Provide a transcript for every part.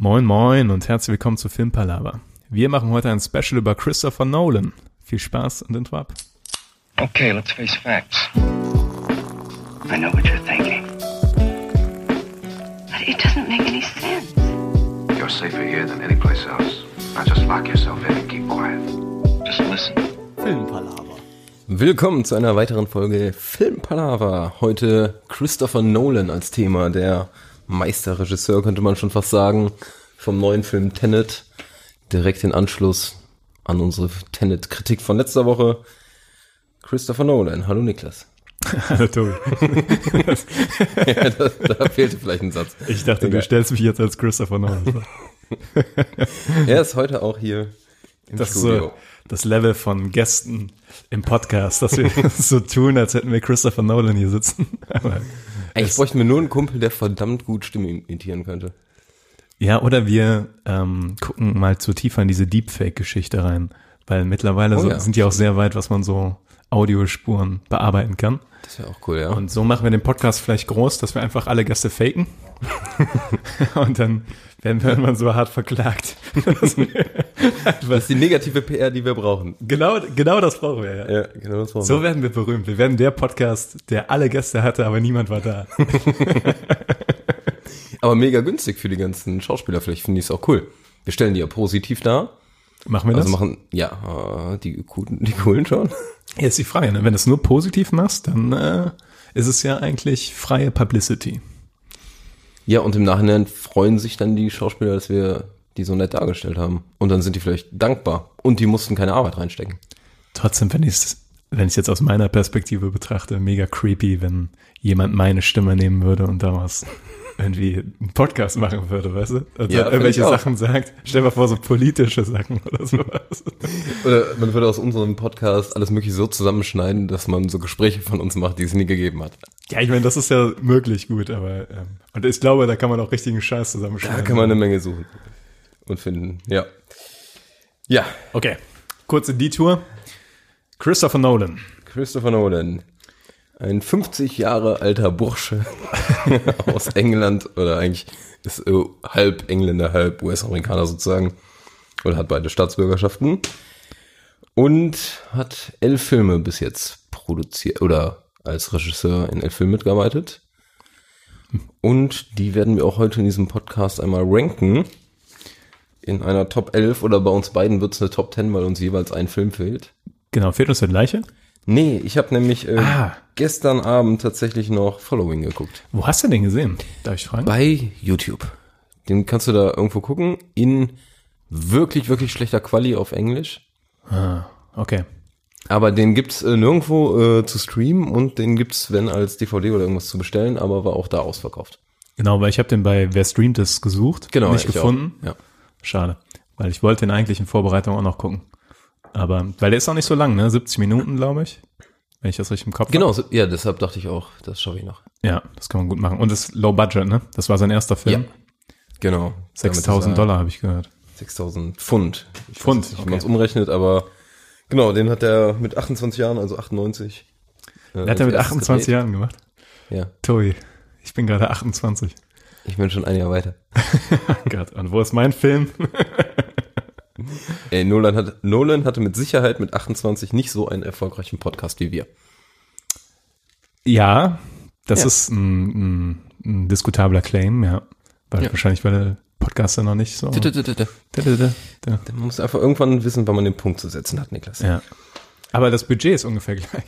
Moin Moin und herzlich willkommen zu Filmpalava. Wir machen heute ein Special über Christopher Nolan. Viel Spaß und Intro ab. Okay, let's face facts. I know what you're thinking. But it doesn't make any sense. You're safer here than any place else. Now just lock yourself in and keep quiet. Just listen. Willkommen zu einer weiteren Folge Filmpalava. Heute Christopher Nolan als Thema, der Meisterregisseur könnte man schon fast sagen, vom neuen Film Tenet. Direkt in Anschluss an unsere Tenet-Kritik von letzter Woche. Christopher Nolan. Hallo Niklas. Hallo Tobi. ja, da, da fehlte vielleicht ein Satz. Ich dachte, du Egal. stellst mich jetzt als Christopher Nolan vor. Er ist heute auch hier im Das ist Studio. so das Level von Gästen im Podcast, dass wir so tun, als hätten wir Christopher Nolan hier sitzen. Aber Eigentlich bräuchten wir nur einen Kumpel, der verdammt gut Stimme imitieren könnte. Ja, oder wir ähm, gucken mal zu tiefer in diese Deepfake-Geschichte rein, weil mittlerweile Oh so, ja. sind die auch sehr weit, was man so Audiospuren bearbeiten kann. Das wäre auch cool, ja. Und so machen wir den Podcast vielleicht groß, dass wir einfach alle Gäste faken. Und dann werden wir irgendwann so hart verklagt. das ist die negative PR, die wir brauchen. genau, genau das brauchen wir, ja. Ja, genau das brauchen So wir. werden wir berühmt. Wir werden der Podcast, der alle Gäste hatte, aber niemand war da. Aber mega günstig für die ganzen Schauspieler. Vielleicht finde ich es auch cool. Wir stellen die ja positiv dar. Machen wir Also das? machen, ja, äh, die coolen, die coolen schon. Jetzt die Frage, ne? wenn du es nur positiv machst, dann äh, ist es ja eigentlich freie Publicity. Ja, und im Nachhinein freuen sich dann die Schauspieler, dass wir die so nett dargestellt haben. Und dann sind die vielleicht dankbar. Und die mussten keine Arbeit reinstecken. Trotzdem finde ich es, wenn ich es jetzt aus meiner Perspektive betrachte, mega creepy, wenn jemand meine Stimme nehmen würde und daraus irgendwie einen Podcast machen würde, weißt du? Und Ja, dann irgendwelche. Sachen sagt. Stell dir mal vor, so politische Sachen oder sowas. Oder man würde aus unserem Podcast alles mögliche so zusammenschneiden, dass man so Gespräche von uns macht, die es nie gegeben hat. Ja, ich meine, das ist ja möglich gut, aber ähm, und ich glaube, da kann man auch richtigen Scheiß Da zusammenschneiden. kann man eine Menge suchen und finden. Ja. Ja, Okay, kurze Detour. Christopher Nolan. Christopher Nolan. Ein 50 Jahre alter Bursche aus England oder eigentlich ist äh, halb Engländer, halb US-Amerikaner sozusagen oder hat beide Staatsbürgerschaften und hat elf Filme bis jetzt produziert oder als Regisseur in elf Filmen mitgearbeitet. Und die werden wir auch heute in diesem Podcast einmal ranken. In einer Top 11 oder bei uns beiden wird es eine Top 10, weil uns jeweils ein Film fehlt. Genau, fehlt uns der gleiche? Nee, ich habe nämlich äh, Ah. gestern Abend tatsächlich noch Following geguckt. Wo hast du den gesehen? Darf ich fragen? Bei YouTube. Den kannst du da irgendwo gucken. In wirklich, wirklich schlechter Quali auf Englisch. Okay. Aber den gibt's äh, nirgendwo äh, zu streamen und den gibt's, wenn als DVD oder irgendwas zu bestellen, aber war auch da ausverkauft. Genau, weil ich habe den bei Wer streamt es gesucht, Genau, nicht ich gefunden. Auch. Ja. Schade, weil ich wollte den eigentlich in Vorbereitung auch noch gucken. Aber weil der ist auch nicht so lang, ne? 70 Minuten, glaube ich, wenn ich das richtig im Kopf Genau, so, ja, deshalb dachte ich auch, das schaffe ich noch. Ja, das kann man gut machen. Und das ist Low Budget, ne? Das war sein erster Film. Ja. Genau. 6000 Dollar habe ich gehört. 6000 Pfund. Ich Pfund, weiß nicht, okay. man es umrechnet, aber genau, den hat er mit 28 Jahren, also 98. äh, hat er mit als erstes 28 gedreht. Jahren gemacht. Ja, Tobi, ich bin gerade 28. ich bin schon ein Jahr weiter. Gott, und wo ist mein Film? Ey, Nolan, hat, Nolan hatte mit Sicherheit mit 28 nicht so einen erfolgreichen Podcast wie wir. ja, das Ja. ist ein, ein, ein diskutabler Claim, ja. Weil Ja. wahrscheinlich, weil der Podcaster noch nicht so. Man Ja. muss einfach irgendwann wissen, wann man den Punkt zu setzen hat, Niklas. Ja. Aber das Budget ist ungefähr gleich.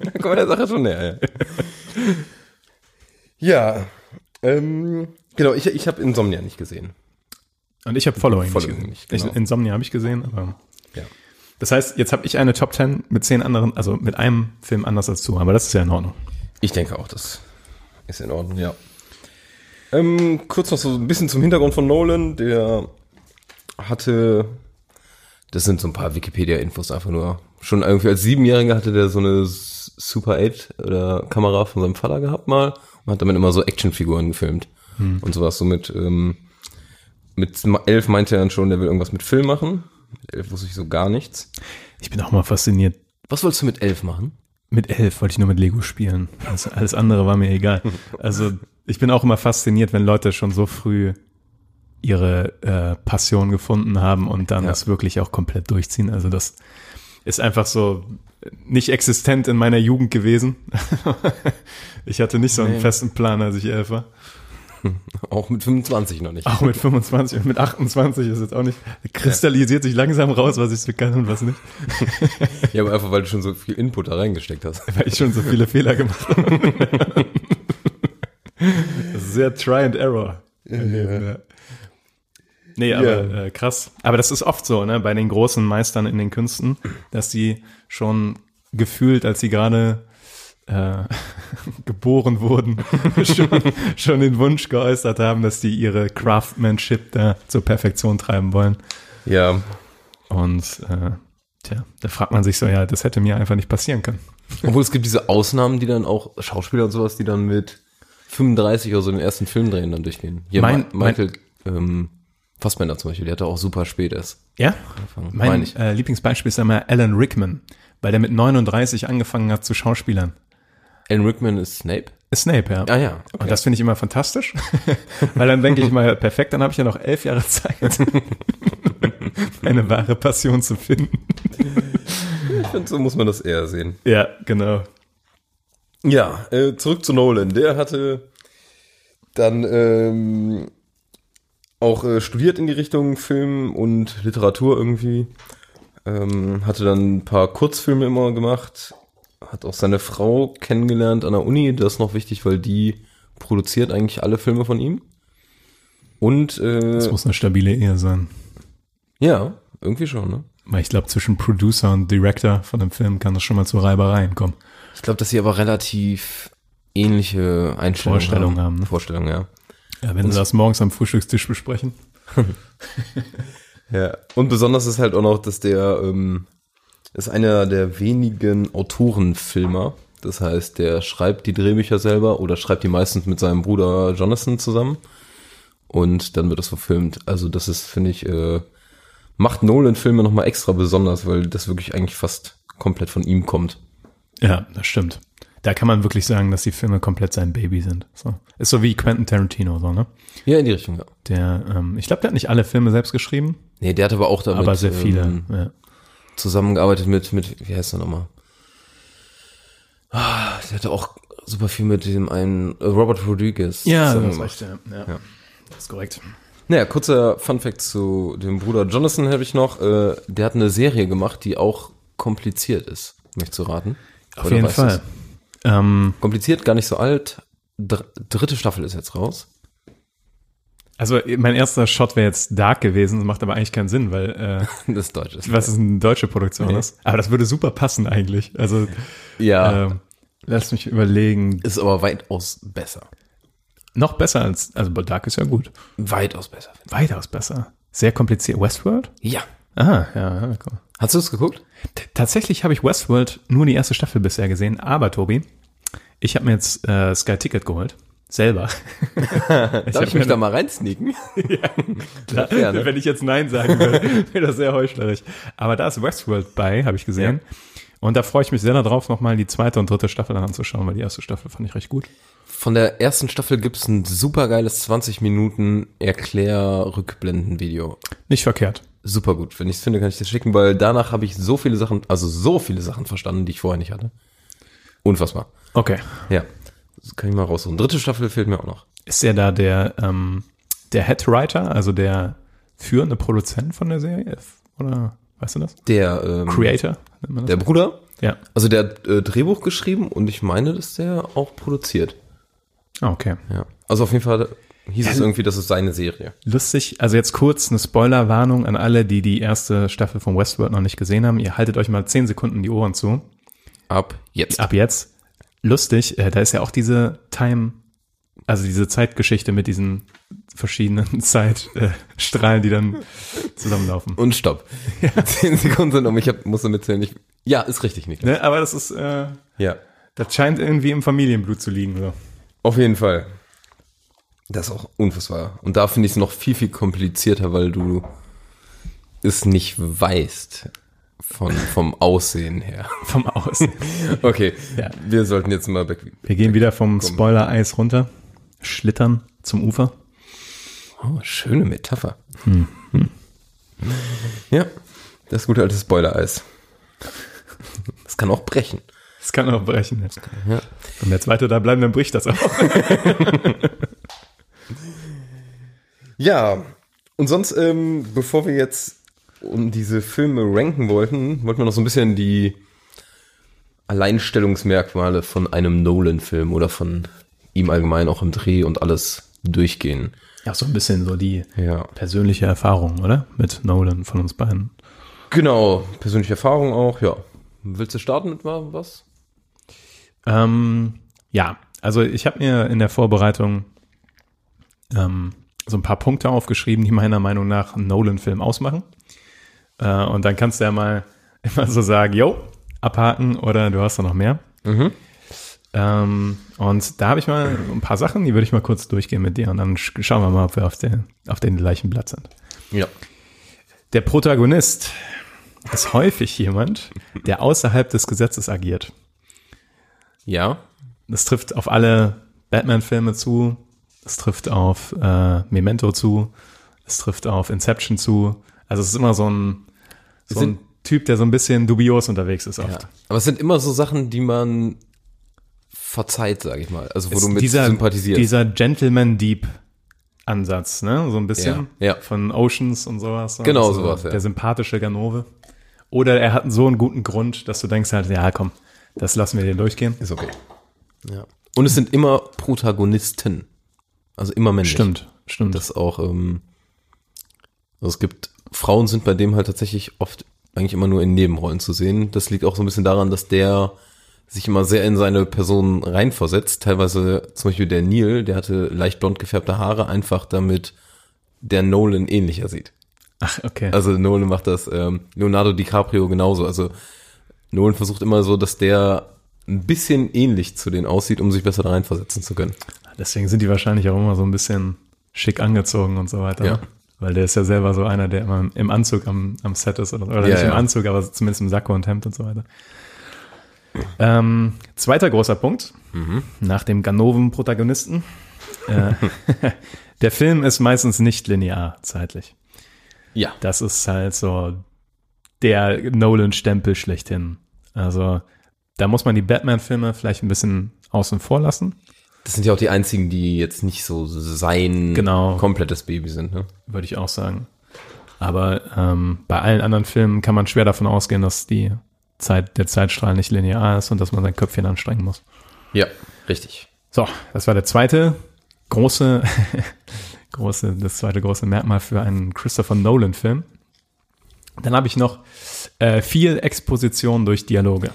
Da kommen wir der Sache schon näher. Ja, ja ähm, genau, ich, ich habe Insomnia nicht gesehen. Und ich habe Following, Following nicht nicht, gesehen. genau. Ich, Insomnia habe ich gesehen, aber. Ja. Das heißt, jetzt habe ich eine Top 10 mit zehn anderen, also mit einem Film anders als du, aber das ist ja in Ordnung. Ich denke auch, das ist in Ordnung, ja. Ähm, kurz noch so ein bisschen zum Hintergrund von Nolan. Der hatte, das sind so ein paar Wikipedia-Infos einfach nur. Schon irgendwie als Siebenjähriger hatte der so eine Super 8 oder Kamera von seinem Vater gehabt mal und hat damit immer so Actionfiguren gefilmt und sowas. So mit, ähm, mit elf meinte er dann schon, der will irgendwas mit Film machen. Mit elf wusste ich so gar nichts. Ich bin auch mal fasziniert. Was wolltest du mit elf machen? Mit elf wollte ich nur mit Lego spielen. Also alles andere war mir egal. Also ich bin auch immer fasziniert, wenn Leute schon so früh ihre äh, Passion gefunden haben und dann Ja. das wirklich auch komplett durchziehen. Also das ist einfach so nicht existent in meiner Jugend gewesen. ich hatte nicht so einen Nee. festen Plan, als ich elf war. Auch mit 25 noch nicht. Auch mit 25 und mit 28 ist jetzt auch nicht, kristallisiert sich langsam raus, was ich so kann und was nicht, Ja, aber einfach, weil du schon so viel Input da reingesteckt hast. weil ich schon so viele Fehler gemacht habe. Das ist sehr Try and Error. Leben, ja. Nee, aber äh, krass. Aber das ist oft so, ne, bei den großen Meistern in den Künsten, dass die schon gefühlt, als sie gerade äh, geboren wurden, schon, schon den Wunsch geäußert haben, dass die ihre Craftsmanship da zur Perfektion treiben wollen. Ja, Und äh, tja, da fragt man sich so, ja, das hätte mir einfach nicht passieren können. obwohl es gibt diese Ausnahmen, die dann auch, Schauspieler und sowas, die dann mit 35 oder so den ersten Film drehen dann durchgehen. Hier, Mein- Ma- Michael ähm, Fassbender zum Beispiel, der hatte auch super spät erst. Ja? angefangen. Mein Meine ich. äh, Lieblingsbeispiel ist einmal Alan Rickman, weil der mit 39 angefangen hat zu Schauspielern. Alan Rickman ist Snape? Snape, ja. Ah ja, okay. Und das finde ich immer fantastisch, weil dann denke ich mal, perfekt, dann habe ich ja noch elf Jahre Zeit, eine wahre Passion zu finden. Ich finde, so muss man das eher sehen. Ja, genau. Ja, äh, zurück zu Nolan. Der hatte dann ähm, auch äh, studiert in die Richtung Film und Literatur irgendwie. Ähm, hatte dann ein paar Kurzfilme immer gemacht. Hat auch seine Frau kennengelernt an der Uni. Das ist noch wichtig, weil die produziert eigentlich alle Filme von ihm. Und äh, Das muss eine stabile Ehe sein. ja, irgendwie schon, ne? Weil ich glaube, zwischen Producer und Director von einem Film kann das schon mal zu Reibereien kommen. Ich glaube, dass sie aber relativ ähnliche Einstellungen Vorstellungen haben, ne? Vorstellungen, ja. Ja, wenn sie das morgens am Frühstückstisch besprechen. Ja, und besonders ist halt auch noch, dass der ähm, ist einer der wenigen Autorenfilmer. Das heißt, der schreibt die Drehbücher selber oder schreibt die meistens mit seinem Bruder Jonathan zusammen. Und dann wird das verfilmt. Also das ist, finde ich, äh, macht Nolan-Filme nochmal extra besonders, weil das wirklich eigentlich fast komplett von ihm kommt. Ja, das stimmt. Da kann man wirklich sagen, dass die Filme komplett sein Baby sind. So. Ist so wie Quentin Tarantino, so, ne? Ja, in die Richtung, ja. Der, ähm, ich glaube, der hat nicht alle Filme selbst geschrieben, Nee, der hat aber auch damit aber sehr viele. ähm, ja. Zusammengearbeitet mit, mit, wie heißt der nochmal? Ah, der hatte auch super viel mit dem einen äh, Robert Rodriguez. Ja, das recht, ja. ja. Das ist korrekt. Naja, kurzer Funfact zu dem Bruder Jonathan habe ich noch. Äh, der hat eine Serie gemacht, die auch kompliziert ist. Möchtest du raten? Auf jeden Fall. Ähm, Kompliziert, gar nicht so alt. Dr dritte Staffel ist jetzt raus. Also mein erster Shot wäre jetzt Dark gewesen, das macht aber eigentlich keinen Sinn, weil äh, Das ist Deutsch. was ist eine deutsche Produktion Nee. ist. Aber das würde super passen eigentlich. Also Ja, ähm, lass mich überlegen. ist aber weitaus besser. Noch besser als, also Dark ist ja gut. Weitaus besser. Weitaus besser. Sehr kompliziert. Westworld? Ja. Ah, ja, ja, cool. Hast du es geguckt? T- Tatsächlich habe ich Westworld nur die erste Staffel bisher gesehen, aber Tobi, ich habe mir jetzt äh, Sky Ticket geholt. Selber. Darf ich, hab mich da mal reinsneaken? Klar, fair, ne? Wenn ich jetzt Nein sagen würde, wäre das sehr heuchlerisch. Aber da ist Westworld bei, habe ich gesehen. Und da freue ich mich sehr darauf, nochmal die zweite und dritte Staffel anzuschauen, weil die erste Staffel fand ich recht gut. Von der ersten Staffel gibt es ein super geiles 20 Minuten Erklär-Rückblenden-Video. Nicht verkehrt. Super gut. Wenn ich es finde, kann ich das schicken, weil danach habe ich so viele Sachen, also so viele Sachen verstanden, die ich vorher nicht hatte. Unfassbar. Okay. Ja. Das kann ich mal raussuchen. Dritte Staffel fehlt mir auch noch. Ist der da der, ähm, der Head Writer, also der führende Produzent von der Serie? Oder weißt du das? Der, ähm, Creator? nennt man das? der Bruder, ja. also der hat äh, Drehbuch geschrieben und ich meine, dass der auch produziert. Ah, okay. Ja. Also auf jeden Fall hieß es irgendwie, das ist seine Serie. Lustig, also jetzt kurz eine Spoilerwarnung an alle, die die erste Staffel von Westworld noch nicht gesehen haben. Ihr haltet euch mal zehn Sekunden die Ohren zu. Ab jetzt. Ab jetzt. Lustig, äh, da ist ja auch diese Time, also diese Zeitgeschichte mit diesen verschiedenen Zeitstrahlen, die dann zusammenlaufen. Und stopp. Zehn Sekunden sind um. Ich hab, musste mitzählen. Ich, ja, ist richtig, Niklas. Ne, aber das ist, äh, Ja. das scheint irgendwie im Familienblut zu liegen. So. Auf jeden Fall. Das ist auch unfassbar. Und da finde ich es noch viel, viel komplizierter, weil du es nicht weißt von, vom Aussehen her. Vom Außen. Okay, Ja. wir sollten jetzt mal weg. Wir gehen wieder vom Spoiler-Eis runter. schlittern zum Ufer. Oh, schöne Metapher. Hm. Ja, das gute alte Spoiler-Eis. Das kann auch brechen. Das kann auch brechen. Ja. Wenn wir jetzt weiter da bleiben, dann bricht das auch. Ja, und sonst, ähm, bevor wir jetzt um diese Filme ranken wollten, wollten wir noch so ein bisschen die Alleinstellungsmerkmale von einem Nolan-Film oder von ihm allgemein auch im Dreh und alles durchgehen. Ja, so ein bisschen so die Ja. persönliche Erfahrung, oder? Mit Nolan von uns beiden. Genau, persönliche Erfahrung auch, ja. Willst du starten mit wa- was? Ähm, ja, also ich habe mir in der Vorbereitung ähm, so ein paar Punkte aufgeschrieben, die meiner Meinung nach einen Nolan-Film ausmachen. Äh, und dann kannst du ja mal immer so sagen, yo, abhaken oder du hast da noch mehr. Ähm, und da habe ich mal ein paar Sachen, die würde ich mal kurz durchgehen mit dir und dann sch- schauen wir mal, ob wir auf den, auf den gleichen Blatt sind. Ja. Der Protagonist ist häufig jemand, der außerhalb des Gesetzes agiert. Ja. Das trifft auf alle Batman-Filme zu. Es trifft auf äh, Memento zu. Es trifft auf Inception zu. Also es ist immer so ein, so ein Sind- Typ, der so ein bisschen dubios unterwegs ist oft. ja. Aber es sind immer so Sachen, die man verzeiht, sag ich mal. Also wo Es- du mit dieser, sympathisierst. Dieser Gentleman-Deep-Ansatz, ne? So ein bisschen Ja, ja. von Oceans und sowas. Genau so sowas, ja. Der sympathische Ganove. Oder er hat so einen guten Grund, dass du denkst halt, ja komm, das lassen wir dir durchgehen. Ist okay. Ja. Und es sind immer Protagonisten. Also immer männlich. Stimmt, stimmt. Das auch, ähm, also es gibt, Frauen sind bei dem halt tatsächlich oft eigentlich immer nur in Nebenrollen zu sehen. Das liegt auch so ein bisschen daran, dass der sich immer sehr in seine Person reinversetzt. Teilweise zum Beispiel der Neil, der hatte leicht blond gefärbte Haare, einfach damit der Nolan ähnlicher sieht. Ach, okay. Also Nolan macht das, ähm, Leonardo DiCaprio genauso. Also Nolan versucht immer so, dass der ein bisschen ähnlich zu denen aussieht, um sich besser da reinversetzen zu können. Deswegen sind die wahrscheinlich auch immer so ein bisschen schick angezogen und so weiter. Ja. Ne? Weil der ist ja selber so einer, der immer im Anzug am, am Set ist oder, oder Ja, nicht im ja. Anzug, aber zumindest im Sakko und Hemd und so weiter. Ähm, zweiter großer Punkt, Mhm. nach dem Ganoven-Protagonisten. äh, der Film ist meistens nicht linear zeitlich. Ja. Das ist halt so der Nolan-Stempel schlechthin. Also da muss man die Batman-Filme vielleicht ein bisschen außen vor lassen. Das sind ja auch die einzigen, die jetzt nicht so sein Genau. komplettes Baby sind. Ne? würde ich auch sagen. Aber ähm, bei allen anderen Filmen kann man schwer davon ausgehen, dass die Zeit, der Zeitstrahl nicht linear ist und dass man sein Köpfchen anstrengen muss. Ja, richtig. So, das war der zweite große, große, das zweite große Merkmal für einen Christopher Nolan-Film. Dann habe ich noch äh, viel Exposition durch Dialoge.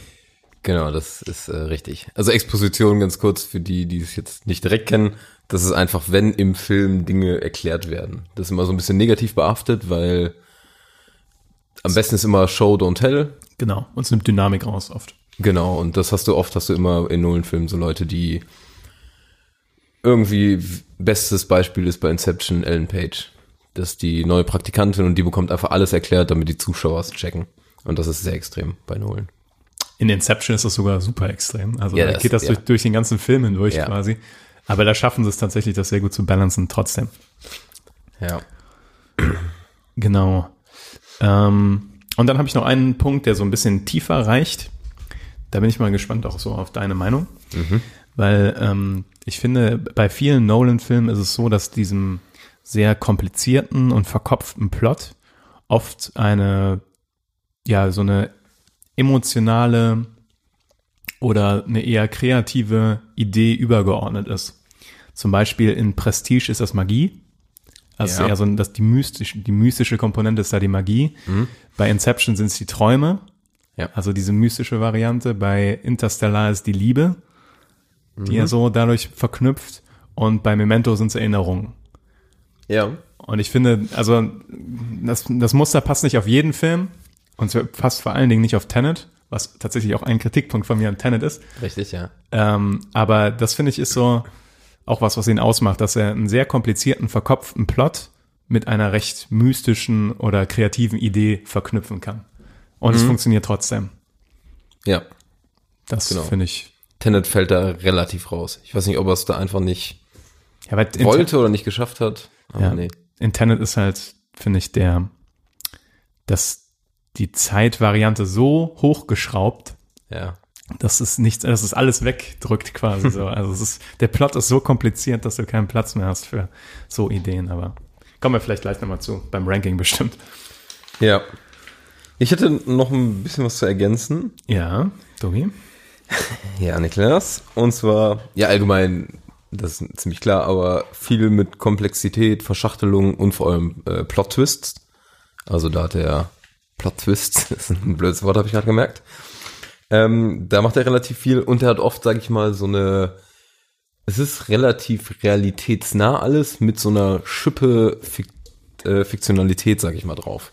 Genau, das ist äh, richtig. Also Exposition ganz kurz für die, die es jetzt nicht direkt kennen. Das ist einfach, wenn im Film Dinge erklärt werden. Das ist immer so ein bisschen negativ behaftet, weil am besten ist immer Show, don't tell. Genau, und es nimmt Dynamik raus oft. Genau, und das hast du oft, hast du immer in Nolan-Filmen so Leute, die irgendwie, bestes Beispiel ist bei Inception Ellen Page. Das ist die neue Praktikantin und die bekommt einfach alles erklärt, damit die Zuschauer es checken. Und das ist sehr extrem bei Nolan. In Inception ist das sogar super extrem. Also Ja, da das- geht das ja. durch, durch den ganzen Film hindurch Ja. quasi. Aber da schaffen sie es tatsächlich, das sehr gut zu balancen trotzdem. Ja. Genau. Ähm, und dann habe ich noch einen Punkt, der so ein bisschen tiefer reicht. Da bin ich mal gespannt auch so auf deine Meinung. Weil ähm, ich finde, bei vielen Nolan-Filmen ist es so, dass diesem sehr komplizierten und verkopften Plot oft eine, ja, so eine emotionale oder eine eher kreative Idee übergeordnet ist. Zum Beispiel in Prestige ist das Magie. Also Ja. eher so, dass die mystische, die mystische Komponente ist da die Magie. Bei Inception sind es die Träume. Ja. Also diese mystische Variante. Bei Interstellar ist die Liebe, die er so dadurch verknüpft. Und bei Memento sind es Erinnerungen. Ja. Und ich finde, also das, das Muster passt nicht auf jeden Film und es passt vor allen Dingen nicht auf Tenet, was tatsächlich auch ein Kritikpunkt von mir an Tenet ist. Richtig, ja. Ähm, aber das finde ich ist so auch was, was ihn ausmacht, dass er einen sehr komplizierten, verkopften Plot mit einer recht mystischen oder kreativen Idee verknüpfen kann. Und es funktioniert trotzdem. Ja. Das Genau. finde ich. Tenet fällt da relativ raus. Ich weiß nicht, ob er es da einfach nicht. Ja, wollte oder nicht geschafft hat. Aber ja, nee. in Tenet ist halt, finde ich, der, dass die Zeitvariante so hochgeschraubt, Ja. dass es nichts, dass es alles wegdrückt quasi so. Also es ist, der Plot ist so kompliziert, dass du keinen Platz mehr hast für so Ideen, aber kommen wir vielleicht gleich nochmal zu, beim Ranking bestimmt. Ja. Ich hätte noch ein bisschen was zu ergänzen. Ja, Tobi? Ja, Niklas. Und zwar, ja, allgemein, das ist ziemlich klar, aber viel mit Komplexität, Verschachtelung und vor allem äh, Plot-Twists. Also da hat er Plot-Twists, das ist ein blödes Wort, habe ich gerade gemerkt. Ähm, da macht er relativ viel und er hat oft, sage ich mal, so eine, es ist relativ realitätsnah alles mit so einer Schippe Fik äh, Fiktionalität, sage ich mal, drauf.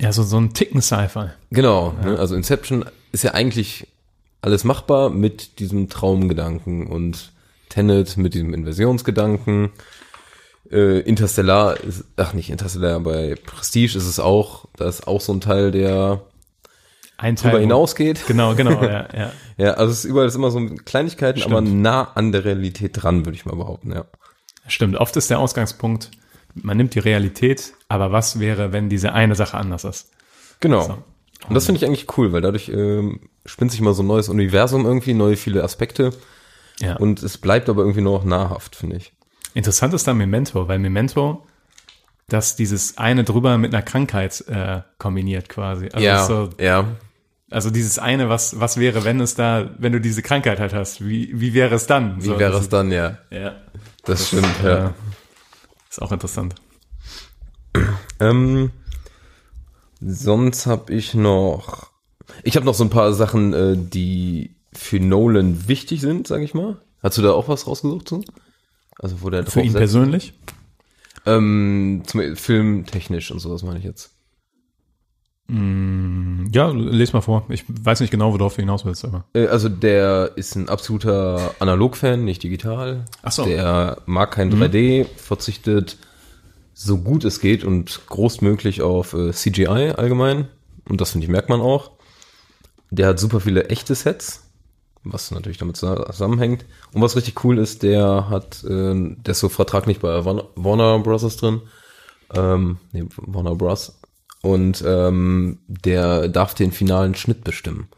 Ja, so, so ein Ticken Sci-Fi. Genau, ne? also Inception ist ja eigentlich alles machbar mit diesem Traumgedanken und Tenet mit diesem Inversionsgedanken. Äh, Interstellar ist, ach nicht Interstellar, bei Prestige ist es auch, da ist auch so ein Teil, der Ein Teil. darüber wo- hinausgeht. Genau, genau, ja, ja. Ja, also es ist überall ist immer so Kleinigkeiten, Stimmt. aber nah an der Realität dran, würde ich mal behaupten, ja. Stimmt, oft ist der Ausgangspunkt, man nimmt die Realität, aber was wäre, wenn diese eine Sache anders ist? Genau. So. Und das finde ich eigentlich cool, weil dadurch ähm, spinnt sich mal so ein neues Universum irgendwie, neue viele Aspekte Ja. und es bleibt aber irgendwie noch nahrhaft, finde ich. Interessant ist dann Memento, weil Memento, dass dieses eine drüber mit einer Krankheit äh, kombiniert quasi. Also, so, ja. also dieses eine, was, was wäre, wenn es da, wenn du diese Krankheit halt hast, wie, wie wäre es dann? Wie So, wäre das- es dann, ja. Ja, Das stimmt, äh, ja. ist auch interessant. Ähm, sonst habe ich noch, ich habe noch so ein paar Sachen, äh, die für Nolan wichtig sind, sage ich mal. Hast du da auch was rausgesucht zu? Also wo der Für ihn setzt? persönlich? Ähm, zum Film technisch und sowas meine ich jetzt. Ja, les mal vor. Ich weiß nicht genau, worauf du hinaus willst, aber. Äh, Also der ist ein absoluter Analog-Fan, nicht digital. Ach so. Der mag kein 3D, verzichtet so gut es geht und großmöglich auf äh, CGI allgemein. Und das finde ich merkt man auch. Der hat super viele echte Sets, was natürlich damit zusammenhängt. Und was richtig cool ist, der hat, äh, der ist so vertraglich bei Warner, Bros. drin. Ähm, nee, Warner Bros. Und ähm, der darf den finalen Schnitt bestimmen.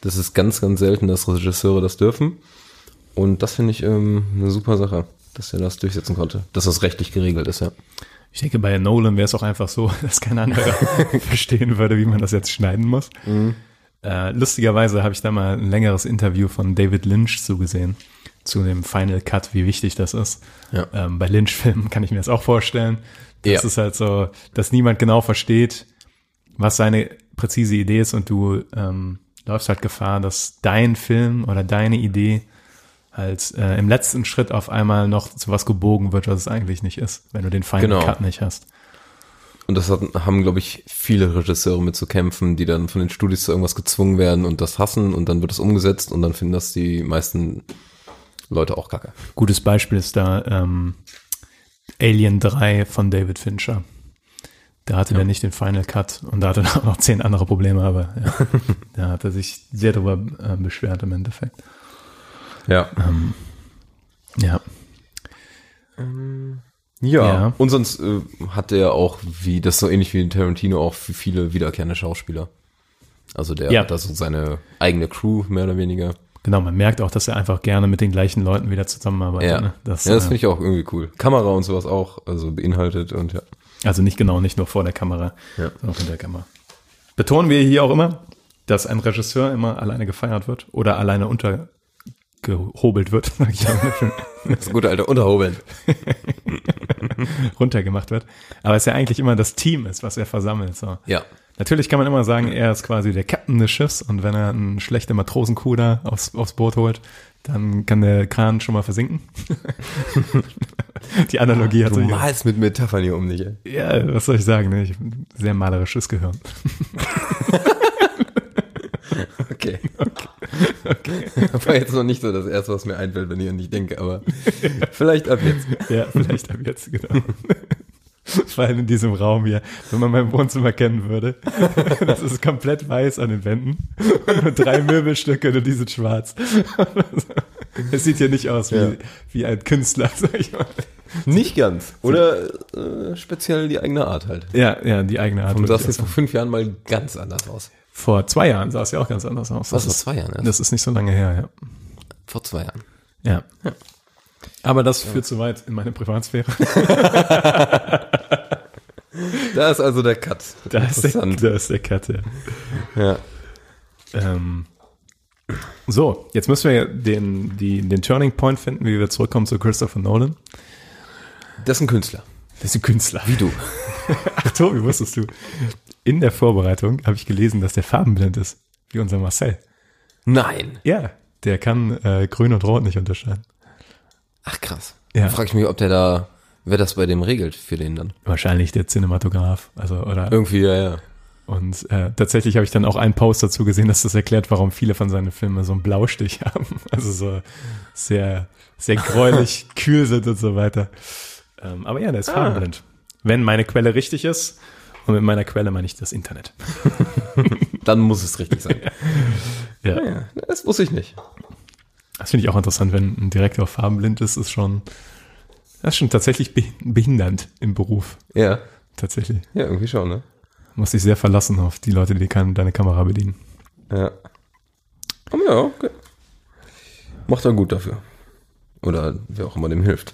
Das ist ganz, ganz selten, dass Regisseure das dürfen. Und das finde ich ähm, eine super Sache, dass er das durchsetzen konnte. Dass das rechtlich geregelt ist, ja. Ich denke, bei Nolan wäre es auch einfach so, dass kein anderer verstehen würde, wie man das jetzt schneiden muss. Äh, lustigerweise habe ich da mal ein längeres Interview von David Lynch zugesehen, zu dem Final Cut, wie wichtig das ist. Ja. Ähm, bei Lynch-Filmen kann ich mir das auch vorstellen. Das Ja. ist halt so, dass niemand genau versteht, was seine präzise Idee ist und du ähm, läufst halt Gefahr, dass dein Film oder deine Idee halt äh, im letzten Schritt auf einmal noch zu was gebogen wird, was es eigentlich nicht ist, wenn du den Final Genau. Cut nicht hast. Und das hat, haben, glaube ich, viele Regisseure mit zu kämpfen, die dann von den Studios zu irgendwas gezwungen werden und das hassen und dann wird es umgesetzt und dann finden das die meisten Leute auch kacke. Gutes Beispiel ist da ähm, Alien 3 von David Fincher. Da hatte der nicht den Final Cut und da hatte er auch noch zehn andere Probleme, aber ja, da hat er sich sehr darüber äh, beschwert im Endeffekt. Ja. Ja, Ja. Ja. Und sonst äh, hat er auch, wie, das ist so ähnlich wie in Tarantino, auch für viele wiederkehrende Schauspieler. Also der Ja. hat da so seine eigene Crew, mehr oder weniger. genau, man merkt auch, dass er einfach gerne mit den gleichen Leuten wieder zusammenarbeitet. Ja. Ne? Das, ja, das äh, finde ich auch irgendwie cool. Kamera und sowas auch, also beinhaltet und ja. Also nicht genau, nicht nur vor der Kamera, Ja. sondern auch hinter der Kamera. Betonen wir hier auch immer, dass ein Regisseur immer alleine gefeiert wird oder alleine untergehobelt wird, Das gute alte Unterhobeln. runtergemacht wird. Aber es ja eigentlich immer das Team ist, was er versammelt. So. Ja. Natürlich kann man immer sagen, er ist quasi der Captain des Schiffs und wenn er einen schlechten Matrosenkuh da aufs, aufs Boot holt, dann kann der Kran schon mal versinken. Die Analogie hat Du sich. malst mit Metaphern hier um dich, ey. Ja, was soll ich sagen? Ne? Ich sehr malerisches Gehirn. Okay. okay. War jetzt noch nicht so das erste, was mir einfällt, wenn ich an dich denke, aber vielleicht ab jetzt. Ja, vielleicht ab jetzt, genau. Vor allem in diesem Raum hier, wenn man mein Wohnzimmer kennen würde. Das ist komplett weiß an den Wänden. Und nur drei Möbelstücke und die sind schwarz. Es sieht hier nicht aus wie, Ja. wie ein Künstler, sag ich mal. Nicht ganz. Oder äh, speziell die eigene Art halt. Ja, ja, die eigene Art. Und das ich jetzt vor fünf Jahren mal ganz anders aus. Vor zwei Jahren sah es ja auch ganz anders aus. Was, Das vor zwei Jahren erst? Das ist nicht so lange her, Vor zwei Jahren. ja. Ja. Aber das führt zu weit in meine Privatsphäre. Da ist also der Cut. Da ist der, Interessant. da ist der Cut, ja. Ja. Ähm, so, jetzt müssen wir den, die, den Turning Point finden, wie wir zurückkommen zu Christopher Nolan. Das ist ein Künstler. Das ist ein Künstler. Wie du. Ach, Tobi, wusstest du? In der Vorbereitung habe ich gelesen, dass der farbenblind ist, wie unser Marcel. Nein. Ja, der kann äh, grün und rot nicht unterscheiden. Ach krass. Ja. Da frage ich mich, ob der da, wer das bei dem regelt für den dann. Wahrscheinlich der Cinematograph. Also, oder Irgendwie, ja, ja. Und äh, tatsächlich habe ich dann auch einen Post dazu gesehen, dass das erklärt, warum viele von seinen Filmen so einen Blaustich haben. Also so sehr, sehr gräulich, kühl sind und so weiter. Ähm, aber ja, der ist farbenblind. Wenn meine Quelle richtig ist, und mit meiner Quelle meine ich das Internet. Dann muss es richtig sein. Ja. ja, das wusste ich nicht. Das finde ich auch interessant, wenn ein Direktor farbenblind ist, ist schon, das ist schon tatsächlich beh- behindernd im Beruf. Ja. Tatsächlich. Ja, irgendwie schon, ne? Muss dich sehr verlassen auf die Leute, die kann, deine Kamera bedienen. Ja. Aber ja, okay. Macht er gut dafür. Oder wer auch immer dem hilft.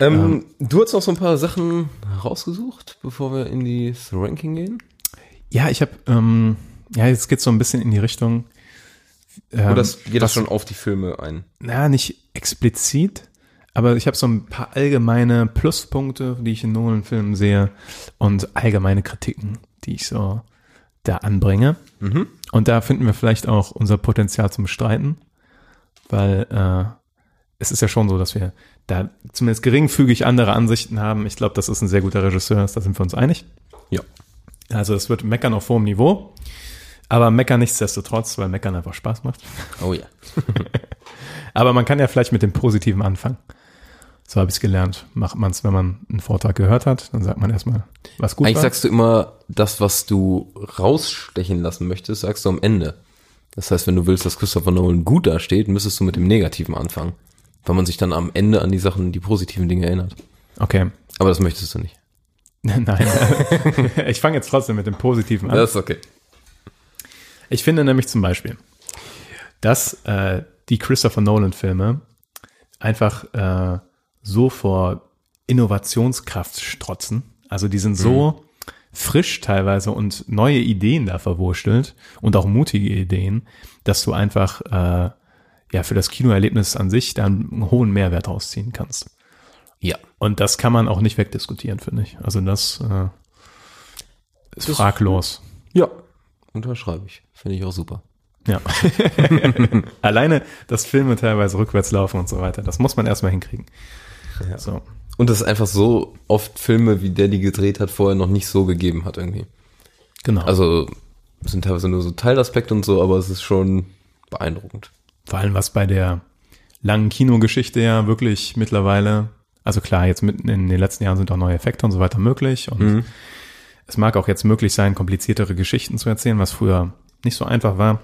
Ähm, Du hast noch so ein paar Sachen rausgesucht, bevor wir in die Ranking gehen? Ja, ich habe, ähm, ja, jetzt geht's so ein bisschen in die Richtung. Ähm, Oder das, geht das schon auf die Filme ein? Na, nicht explizit, aber ich habe so ein paar allgemeine Pluspunkte, die ich in Nolan-Filmen sehe und allgemeine Kritiken, die ich so da anbringe. Und da finden wir vielleicht auch unser Potenzial zum Streiten, weil äh, es ist ja schon so, dass wir da zumindest geringfügig andere Ansichten haben. Ich glaube, das ist ein sehr guter Regisseur, da sind wir uns einig. Ja. Also es wird meckern auf hohem Niveau, aber meckern nichtsdestotrotz, weil meckern einfach Spaß macht. Oh ja. Aber man kann ja vielleicht mit dem Positiven anfangen. So habe ich es gelernt. Macht man es, wenn man einen Vortrag gehört hat, dann sagt man erstmal, was gut Eigentlich war. sagst du immer, das, was du rausstechen lassen möchtest, sagst du am Ende. Das heißt, wenn du willst, dass Christopher Nolan gut dasteht, müsstest du mit dem Negativen anfangen. Weil man sich dann am Ende an die Sachen, die positiven Dinge erinnert. Okay. Aber das möchtest du nicht. Nein. ich fange jetzt trotzdem mit dem Positiven an. Das ist okay. Ich finde nämlich zum Beispiel, dass äh, die Christopher Nolan-Filme einfach äh, so vor Innovationskraft strotzen. Also die sind so frisch teilweise und neue Ideen da verwurstelt und auch mutige Ideen, dass du einfach äh, ja für das Kinoerlebnis an sich da einen hohen Mehrwert rausziehen kannst. Ja. Und das kann man auch nicht wegdiskutieren, finde ich. Also das äh, ist Das- fraglos. Ja. Unterschreibe ich. Finde ich auch super. Ja. Alleine, dass Filme teilweise rückwärts laufen und so weiter, das muss man erstmal hinkriegen. So. Und dass es einfach so oft Filme, wie der die gedreht hat, vorher noch nicht so gegeben hat irgendwie. Genau. Also sind teilweise nur so Teilaspekte und so, aber es ist schon beeindruckend. Vor allem, was bei der langen Kinogeschichte ja wirklich mittlerweile, also klar, jetzt mitten in den letzten Jahren sind auch neue Effekte und so weiter möglich und es mag auch jetzt möglich sein, kompliziertere Geschichten zu erzählen, was früher nicht so einfach war.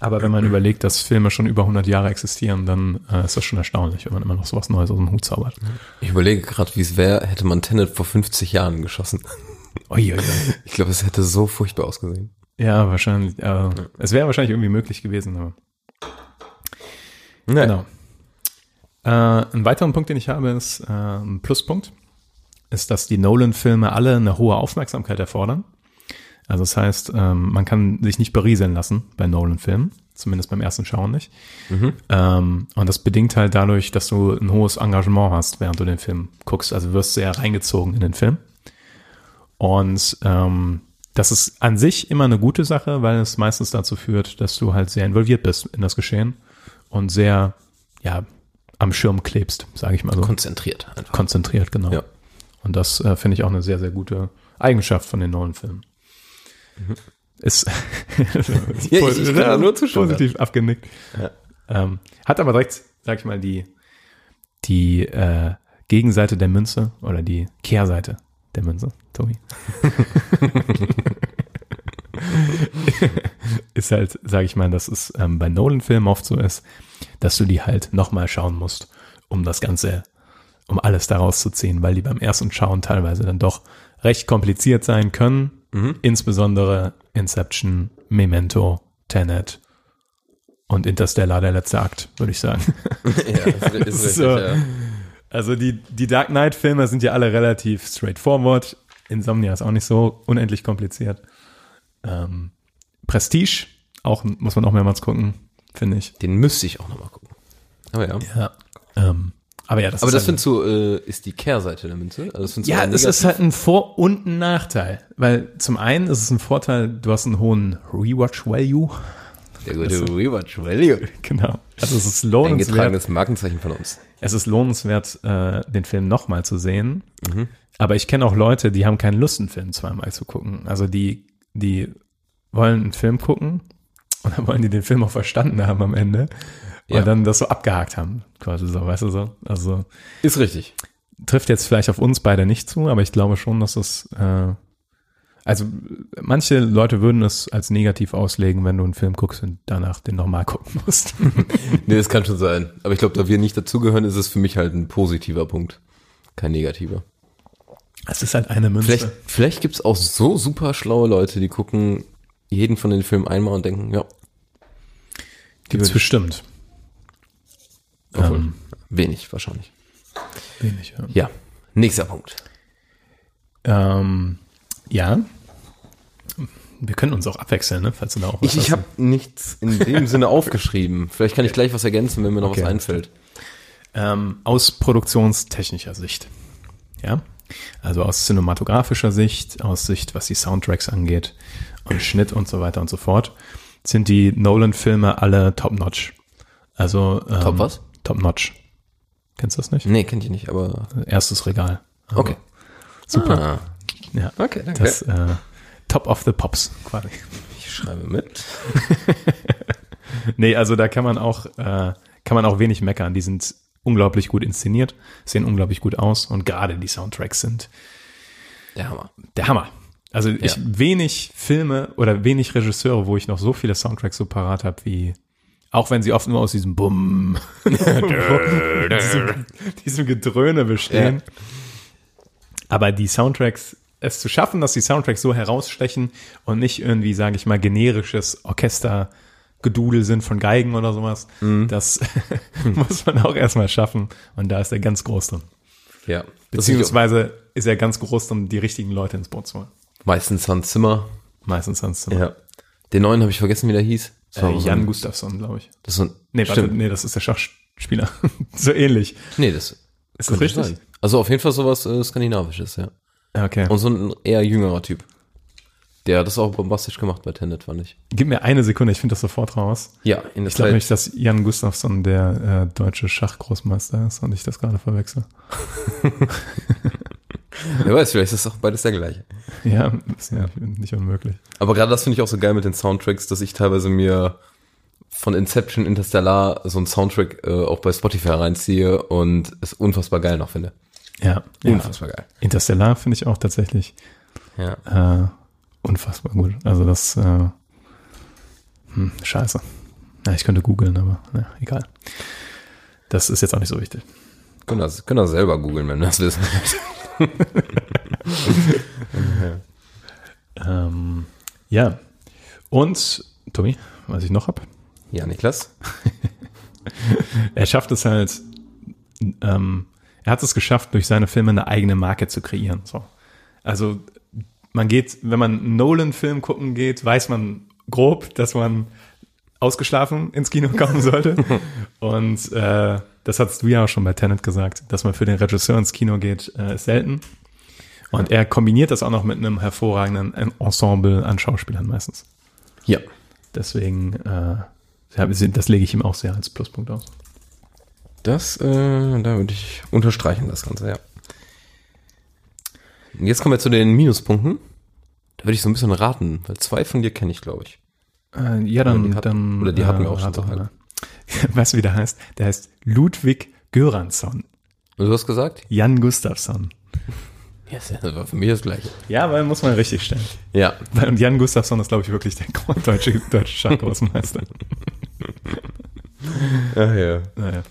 Aber wenn man überlegt, dass Filme schon über 100 Jahre existieren, dann äh, ist das schon erstaunlich, wenn man immer noch sowas Neues aus dem Hut zaubert. Ich überlege gerade, wie es wäre, hätte man Tenet vor 50 Jahren geschossen. Ui, ui, ui. Ich glaube, es hätte so furchtbar ausgesehen. Ja, wahrscheinlich. Äh, Es wäre wahrscheinlich irgendwie möglich gewesen, aber Ja. Genau. Äh, ein weiterer Punkt, den ich habe, ist äh, ein Pluspunkt, ist, dass die Nolan-Filme alle eine hohe Aufmerksamkeit erfordern. Also das heißt, ähm, man kann sich nicht berieseln lassen bei Nolan-Filmen, zumindest beim ersten Schauen nicht. Ähm, und das bedingt halt dadurch, dass du ein hohes Engagement hast, während du den Film guckst. Also du wirst sehr reingezogen in den Film. Und ähm, das ist an sich immer eine gute Sache, weil es meistens dazu führt, dass du halt sehr involviert bist in das Geschehen und sehr, ja, am Schirm klebst, sage ich mal so. Konzentriert einfach. Konzentriert, genau. Ja. Und das äh, finde ich auch eine sehr, sehr gute Eigenschaft von den neuen Filmen. Ist, Ja, ich- ich kann nur zustimmen. positiv abgenickt. Ähm, hat aber direkt, sag ich mal, die, die äh, Gegenseite der Münze oder die Kehrseite der Münze, Tobi. ist halt, sage ich mal, dass es ähm, bei Nolan-Filmen oft so ist, dass du die halt nochmal schauen musst, um das Ganze um alles daraus zu ziehen, weil die beim ersten Schauen teilweise dann doch recht kompliziert sein können. Insbesondere Inception, Memento, Tenet und Interstellar, der letzte Akt, würde ich sagen. ja, ist, ist richtig, So. ja. Also die, die Dark Knight-Filme sind ja alle relativ straightforward. Insomnia ist auch nicht so unendlich kompliziert. Ähm, Prestige, auch muss man auch mehrmals gucken, finde ich. Den müsste ich auch nochmal gucken. Aber ja. Ja. Ähm, aber ja, das Aber ist das halt, findest du, äh, ist die Kehrseite der Münze? Also das ja, es ist halt ein Vor- und ein Nachteil. Weil zum einen ist es ein Vorteil, du hast einen hohen Rewatch-Value. der gute Rewatch Value. Genau. Also es ist lohnenswert. Eingetragenes Markenzeichen von uns. Es ist lohnenswert, äh, den Film nochmal zu sehen. Aber ich kenne auch Leute, die haben keine Lust, einen Film zweimal zu gucken. Also die, die wollen einen Film gucken und dann wollen die den Film auch verstanden haben am Ende. Und Ja. dann das so abgehakt haben, quasi so, weißt du so. Also Ist richtig. trifft jetzt vielleicht auf uns beide nicht zu, aber ich glaube schon, dass es, äh, also manche Leute würden es als negativ auslegen, wenn du einen Film guckst und danach den nochmal gucken musst. Nee, das kann schon sein. Aber ich glaube, da wir nicht dazugehören, ist es für mich halt ein positiver Punkt. Kein negativer. Es ist halt eine Münze. Vielleicht, vielleicht gibt's auch so super schlaue Leute, die gucken jeden von den Filmen einmal und denken, ja, Gibt's würde- bestimmt. obwohl, Ähm. wenig wahrscheinlich. Wenig, ja. Ja, nächster Punkt. Ähm, ja. Wir können uns auch abwechseln, ne? falls du da auch was Ich, ich habe nichts in dem Sinne aufgeschrieben. Vielleicht kann ich gleich was ergänzen, wenn mir noch Okay. was einfällt. ähm, aus produktionstechnischer Sicht. Ja. Also aus cinematografischer Sicht, aus Sicht, was die Soundtracks angeht und Schnitt und so weiter und so fort, sind die Nolan-Filme alle top-notch. Also ähm, Top was? Top-notch. Kennst du das nicht? Nee, kennt ihr nicht, aber Erstes Regal. Also, okay. Super. Ah, Ja. okay, danke. Das äh, Top of the Pops quasi. ich schreibe mit. Nee, also da kann man auch, äh, kann man auch wenig meckern. Die sind unglaublich gut inszeniert, sehen unglaublich gut aus und gerade die Soundtracks sind Der Hammer. der Hammer. Also ich wenig Filme oder wenig Regisseure, wo ich noch so viele Soundtracks so parat habe wie auch wenn sie oft nur aus diesem Bumm, diesem, diesem Gedröhne bestehen. Ja. Aber die Soundtracks, es zu schaffen, dass die Soundtracks so herausstechen und nicht irgendwie, sage ich mal, generisches Orchestergedudel sind von Geigen oder sowas, das muss man auch erstmal schaffen. Und da ist er ganz groß drin. Ja. Beziehungsweise ist er ganz groß drin, die richtigen Leute ins Boot zu holen. Meistens Hans Zimmer. Meistens sonst. Ja. Den neuen habe ich vergessen, wie der hieß. Äh, Jan Gustafsson, glaube ich. Das ist so ein, Nee, warte, nee, das ist der Schachspieler. so ähnlich. Nee, das Ist das richtig? sein. Also auf jeden Fall sowas äh, Skandinavisches, ja. Ja, Okay. Und so ein eher jüngerer Typ. Der hat das auch bombastisch gemacht bei Tenet, fand ich. Gib mir eine Sekunde, ich finde das sofort raus. Ja, in der Ich glaube nicht, dass Jan Gustafsson der äh, deutsche Schachgroßmeister ist und ich das gerade verwechsel. Wer weiß, vielleicht ist das auch beides der gleiche. Ja, ist ja nicht unmöglich. Aber gerade das finde ich auch so geil mit den Soundtracks, dass ich teilweise mir von Inception, Interstellar so einen Soundtrack äh, auch bei Spotify reinziehe und es unfassbar geil noch finde. Ja, ja. Unfassbar geil. Interstellar finde ich auch tatsächlich Ja. äh, unfassbar gut. Also das, äh, hm, scheiße. Ja, ich könnte googeln, aber na, egal. Das ist jetzt auch nicht so wichtig. Können das, können das selber googeln, wenn du das wissen. Ähm, ja. Und, Tommy, was ich noch hab, Ja, Niklas? er schafft es halt, ähm, er hat es geschafft, durch seine Filme eine eigene Marke zu kreieren. So. Also man geht, wenn man einen Nolan-Film gucken geht, weiß man grob, dass man ausgeschlafen ins Kino kommen sollte. Und äh, das hast du ja auch schon bei Tenet gesagt, dass man für den Regisseur ins Kino geht, äh, ist selten. Und er kombiniert das auch noch mit einem hervorragenden Ensemble an Schauspielern meistens. Ja. Deswegen, äh, das lege ich ihm auch sehr als Pluspunkt aus. Das, äh, da würde ich unterstreichen, das Ganze, ja. Und jetzt kommen wir zu den Minuspunkten. Da würde ich so ein bisschen raten, weil zwei von dir kenne ich, glaube ich. Äh, ja, dann, Oder die hatten- dann. oder die hatten wir auch schon rat so doch halb. mal. Weißt du, wie der heißt? Der heißt Ludwig Göransson. Und du hast gesagt? Jan Gustafsson. Ja, das war für mich das gleiche. Ja, weil muss man richtig stellen. Ja. Und Jan Gustafsson ist, glaube ich, wirklich der deutsche, deutsche Schachgroßmeister. Ach ja. Naja.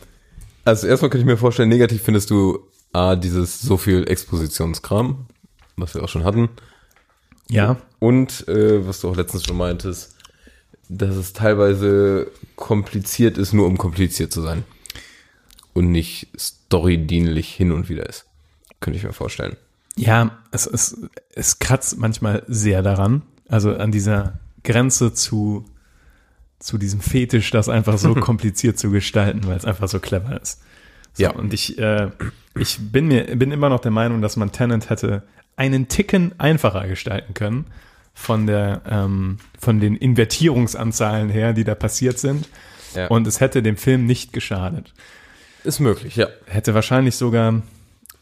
Also erstmal könnte ich mir vorstellen, negativ findest du A, dieses so viel Expositionskram, was wir auch schon hatten. Ja. Und äh, was du auch letztens schon meintest, dass es teilweise kompliziert ist, nur um kompliziert zu sein. Und nicht storydienlich hin und wieder ist. Könnte ich mir vorstellen. Ja, es, es, es kratzt manchmal sehr daran. Also an dieser Grenze zu, zu diesem Fetisch, das einfach so kompliziert zu gestalten, weil es einfach so clever ist. So, Ja. Und ich, äh, ich bin mir, bin immer noch der Meinung, dass man Tenant hätte einen Ticken einfacher gestalten können von der, ähm, von den Invertierungsanzahlen her, die da passiert sind. Ja. Und es hätte dem Film nicht geschadet. Ist möglich, ja. Hätte wahrscheinlich sogar,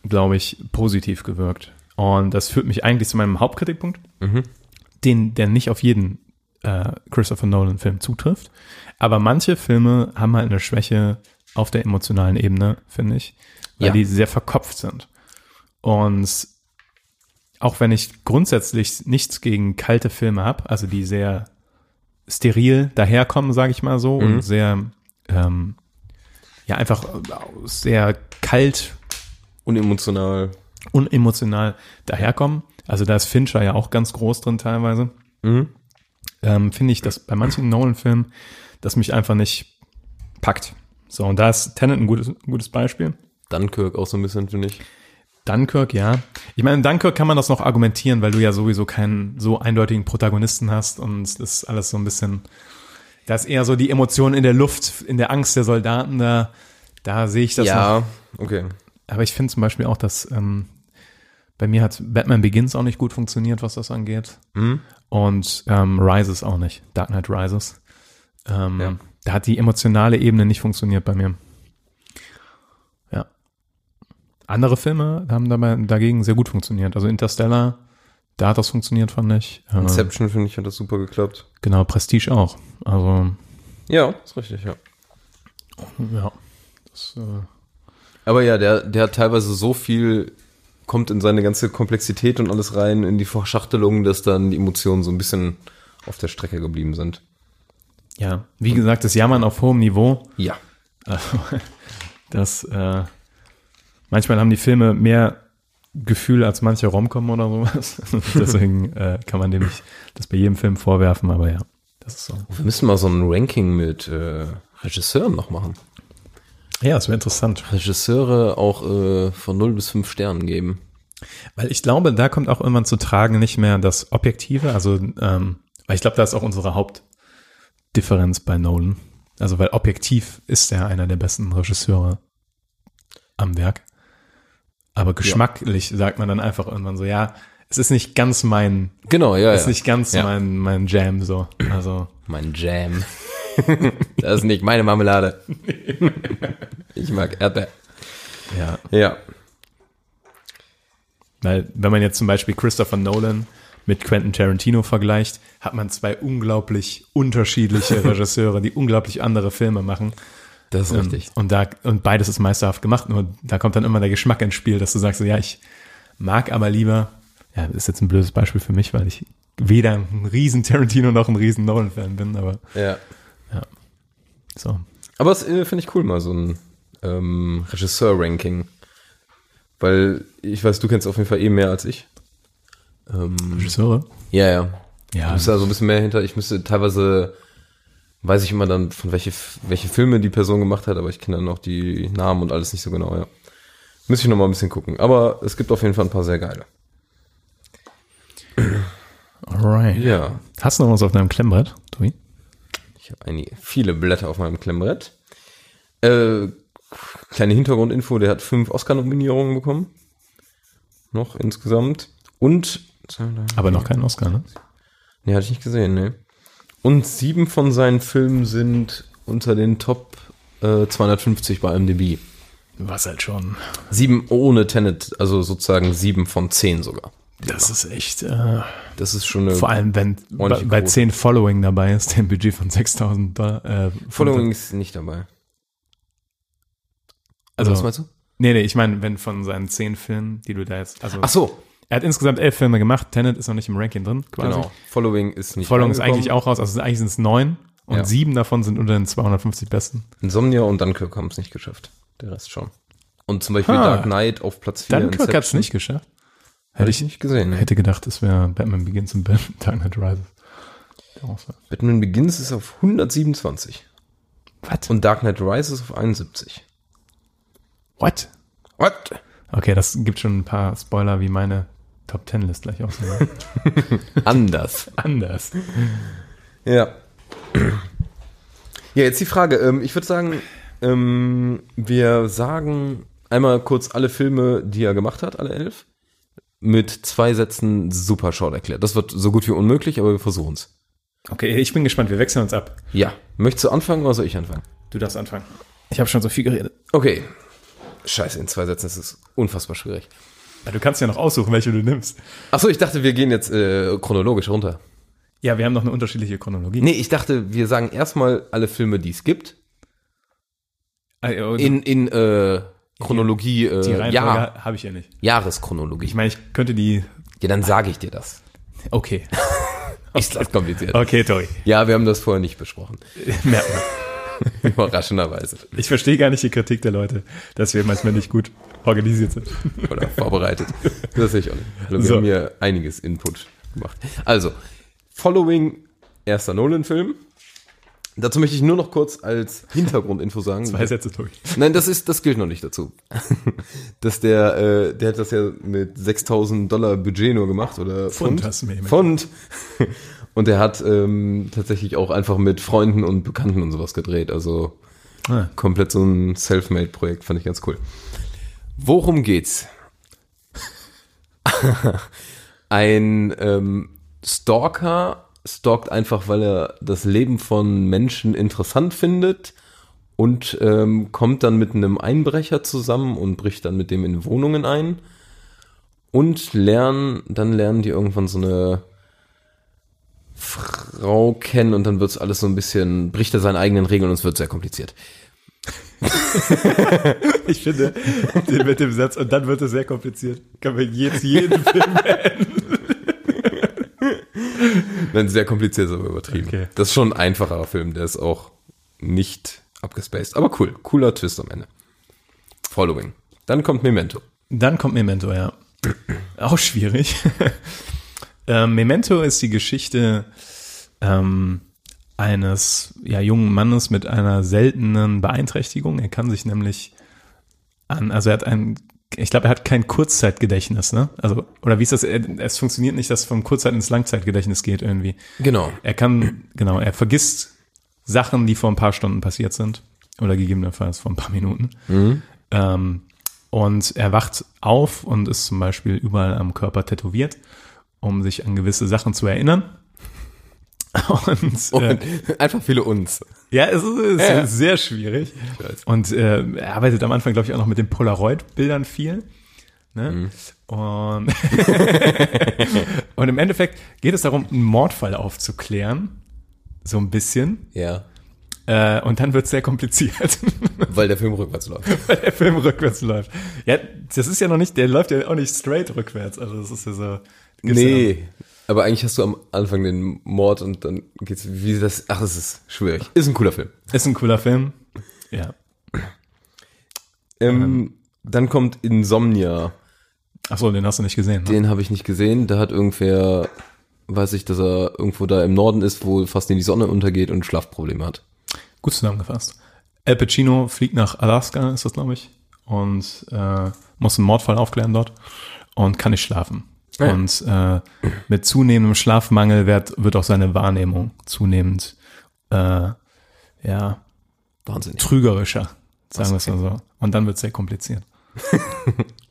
glaube ich, positiv gewirkt. Und das führt mich eigentlich zu meinem Hauptkritikpunkt, den, der nicht auf jeden äh, Christopher Nolan-Film zutrifft. Aber manche Filme haben halt eine Schwäche auf der emotionalen Ebene, finde ich, weil Ja. die sehr verkopft sind. Und auch wenn ich grundsätzlich nichts gegen kalte Filme habe, also die sehr steril daherkommen, sage ich mal so, und sehr, ähm, ja, einfach äh, sehr kalt Unemotional. unemotional daherkommen. Also da ist Fincher ja auch ganz groß drin teilweise. Ähm, Finde ich, dass bei manchen Nolan-Filmen das mich einfach nicht packt. So, und da ist Tenet ein gutes, gutes Beispiel. Dunkirk auch so ein bisschen, finde ich. Dunkirk, ja. Ich meine, in Dunkirk kann man das noch argumentieren, weil du ja sowieso keinen so eindeutigen Protagonisten hast und das ist alles so ein bisschen, da ist eher so die Emotion in der Luft, in der Angst der Soldaten, da, da sehe ich das noch. ja, okay. Aber ich finde zum Beispiel auch, dass ähm, bei mir hat Batman Begins auch nicht gut funktioniert, was das angeht. Und ähm, Rises auch nicht. Dark Knight Rises. Ähm, Ja. Da hat die emotionale Ebene nicht funktioniert bei mir. Ja. Andere Filme haben dabei dagegen sehr gut funktioniert. Also Interstellar, da hat das funktioniert, fand ich. Äh, Inception, finde ich, hat das super geklappt. genau, Prestige auch. Also, Ja, ist richtig, ja. ja. Das, äh, Aber ja, der, der hat teilweise so viel, kommt in seine ganze Komplexität und alles rein, in die Verschachtelung, dass dann die Emotionen so ein bisschen auf der Strecke geblieben sind. ja, wie gesagt, das Jammern auf hohem Niveau. Ja. Also, das, äh, manchmal haben die Filme mehr Gefühl als manche Romcom oder sowas. Deswegen äh, kann man dem nicht das bei jedem Film vorwerfen, aber ja, das ist so. Wir müssen mal so ein Ranking mit äh, Regisseuren noch machen. Ja, das wäre interessant. Regisseure auch äh, von 0 bis 5 Sternen geben. Weil ich glaube, da kommt auch irgendwann zu tragen nicht mehr das Objektive, also, ähm, weil ich glaube, da ist auch unsere Hauptdifferenz bei Nolan. Also, weil objektiv ist er einer der besten Regisseure am Werk. Aber geschmacklich sagt man dann einfach irgendwann so, ja, es ist nicht ganz mein, Genau, ja, ist ja. nicht ganz Ja. mein, mein Jam so. Also, Mein Jam. das ist nicht meine Marmelade. ich mag Erdbeer. ja. Ja. Weil, wenn man jetzt zum Beispiel Christopher Nolan mit Quentin Tarantino vergleicht, hat man zwei unglaublich unterschiedliche Regisseure, die unglaublich andere Filme machen. Das ist Ähm, richtig. Und da, und beides ist meisterhaft gemacht, nur da kommt dann immer der Geschmack ins Spiel, dass du sagst, so, ja, ich mag aber lieber, ja, das ist jetzt ein blödes Beispiel für mich, weil ich weder ein riesen Tarantino noch ein riesen Nolan-Fan bin, aber Ja. so. Aber das äh, finde ich cool, mal so ein ähm, Regisseur-Ranking. Weil ich weiß, du kennst auf jeden Fall eh mehr als ich. Ähm, Regisseure? ja, ja. Ja. Du bist da so ein bisschen mehr hinter. Ich müsste teilweise, weiß ich immer dann, von welche, welche Filme die Person gemacht hat, aber ich kenne dann auch die Namen und alles nicht so genau, ja. Müsste ich noch mal ein bisschen gucken. Aber es gibt auf jeden Fall ein paar sehr geile. Alright. Ja. Hast du noch was auf deinem Klemmbrett, Tobi? Ich habe einige, viele Blätter auf meinem Klemmbrett. Äh, kleine Hintergrundinfo, der hat fünf Oscar-Nominierungen bekommen. Noch insgesamt. Und, Aber noch keinen Oscar, ne? nee, hatte ich nicht gesehen, ne. Und sieben von seinen Filmen sind unter den Top äh, 250 bei IMDb. Was halt schon. Sieben ohne Tenet, also sozusagen sieben von zehn sogar. Das ist echt, äh, Das ist schon eine vor allem, wenn bei. 10 Following dabei ist, der ein Budget von 6000 Dollar. Äh, Following ist nicht dabei. Also, was meinst du? Nee, nee, ich meine, wenn von seinen 10 Filmen, die du da jetzt, also, Ach so, er hat insgesamt elf Filme gemacht, Tenet ist noch nicht im Ranking drin, quasi. genau. Following ist nicht Following ist eigentlich auch raus, also eigentlich sind es neun und Ja. sieben davon sind unter den 250 besten. Insomnia und Dunkirk haben es nicht geschafft. Der Rest schon. Und zum Beispiel Ha. Dark Knight auf Platz 4. Dunkirk hat es nicht geschafft. Hätte ich nicht gesehen. Hätte gedacht, es wäre Batman Begins und Batman Dark Knight Rises. Batman Begins ist auf 127. Was? Und Dark Knight Rises auf 71. What? What? Okay, das gibt schon ein paar Spoiler, wie meine Top Ten List gleich aussehen. Anders. Anders. Ja. Ja, jetzt die Frage. Ähm, ich würde sagen, ähm, wir sagen einmal kurz alle Filme, die er gemacht hat, alle elf, mit zwei Sätzen super short erklärt. Das wird so gut wie unmöglich, aber wir versuchen es. Okay, ich bin gespannt. Wir wechseln uns ab. Ja. Möchtest du anfangen oder soll ich anfangen? Du darfst anfangen. Ich habe schon so viel geredet. Okay. Scheiße, in zwei Sätzen ist es unfassbar schwierig. Du kannst ja noch aussuchen, welche du nimmst. Achso, ich dachte, wir gehen jetzt äh, chronologisch runter. Ja, wir haben noch eine unterschiedliche Chronologie. Nee, ich dachte, wir sagen erstmal alle Filme, die es gibt. Also, In, in äh, Chronologie, die äh, Reihenfolge Jahr, habe ich ja nicht. Jahreschronologie. Ich meine, ich könnte die. Ja, dann sage ich dir das. Okay. Ist das kompliziert? Okay, Tori. Ja, wir haben das vorher nicht besprochen. Merkt man. Überraschenderweise. Ich verstehe gar nicht die Kritik der Leute, dass wir manchmal nicht gut organisiert sind. Oder vorbereitet. Das sehe ich auch nicht. Also wir So. haben hier einiges Input gemacht. Also, Following, erster Nolan-Film. Dazu möchte ich nur noch kurz als Hintergrundinfo sagen. Zwei Sätze, Tori. Nein, das ist, das gilt noch nicht dazu. Dass der, äh, der hat das ja mit 6000 Dollar Budget nur gemacht oder Pfund Pfund. Und er hat ähm, tatsächlich auch einfach mit Freunden und Bekannten und sowas gedreht. Also Ah. komplett so ein Selfmade-Projekt, fand ich ganz cool. Worum geht's? ein ähm, Stalker stalkt einfach, weil er das Leben von Menschen interessant findet und ähm, kommt dann mit einem Einbrecher zusammen und bricht dann mit dem in Wohnungen ein und lernen, dann lernen die irgendwann so eine Frau kennen und dann wird's alles so ein bisschen, bricht er seine eigenen Regeln und es wird sehr kompliziert. Ich finde, den mit dem Satz, und dann wird es sehr kompliziert, können wir jetzt jeden Film beenden. Nein, sehr kompliziert ist aber übertrieben. Okay. Das ist schon ein einfacherer Film, der ist auch nicht abgespaced. Aber cool, cooler Twist am Ende. Following. Dann kommt Memento. Dann kommt Memento, ja. Auch schwierig. ähm, Memento ist die Geschichte ähm, eines ja, jungen Mannes mit einer seltenen Beeinträchtigung. Er kann sich nämlich an, also er hat ein, ich glaube, er hat kein Kurzzeitgedächtnis, ne? Also, oder wie ist das? Es funktioniert nicht, dass vom Kurzzeit ins Langzeitgedächtnis geht irgendwie. Genau. Er kann, genau, er vergisst Sachen, die vor ein paar Stunden passiert sind. Oder gegebenenfalls vor ein paar Minuten. Ähm, und er wacht auf und ist zum Beispiel überall am Körper tätowiert, um sich an gewisse Sachen zu erinnern. Und, Und äh, einfach viele uns. ja, es ist, es Ja. ist sehr schwierig. Und äh, er arbeitet am Anfang, glaube ich, auch noch mit den Polaroid-Bildern viel. Ne? Und, und im Endeffekt geht es darum, einen Mordfall aufzuklären. So ein bisschen. Ja. Äh, und dann wird es sehr kompliziert, Weil der Film rückwärts läuft. weil der Film rückwärts läuft. Ja, das ist ja noch nicht, der läuft ja auch nicht straight rückwärts. Also das ist ja so. ja Nee. Aber eigentlich hast du am Anfang den Mord und dann geht's, wie das, ach, das ist schwierig. Ist ein cooler Film. Ist ein cooler Film. Ja. Ähm, dann kommt Insomnia. Ach so, den hast du nicht gesehen. Ne? Den habe ich nicht gesehen. Da hat irgendwer, weiß ich, dass er irgendwo da im Norden ist, wo fast in die Sonne untergeht und Schlafprobleme hat. Gut zusammengefasst. Al Pacino fliegt nach Alaska, ist das, glaube ich, und äh, muss einen Mordfall aufklären dort und kann nicht schlafen. Ja. Und äh, mit zunehmendem Schlafmangel wird, wird auch seine Wahrnehmung zunehmend äh, ja, Wahnsinnig. trügerischer, sagen wir es mal so. Und dann wird es sehr kompliziert.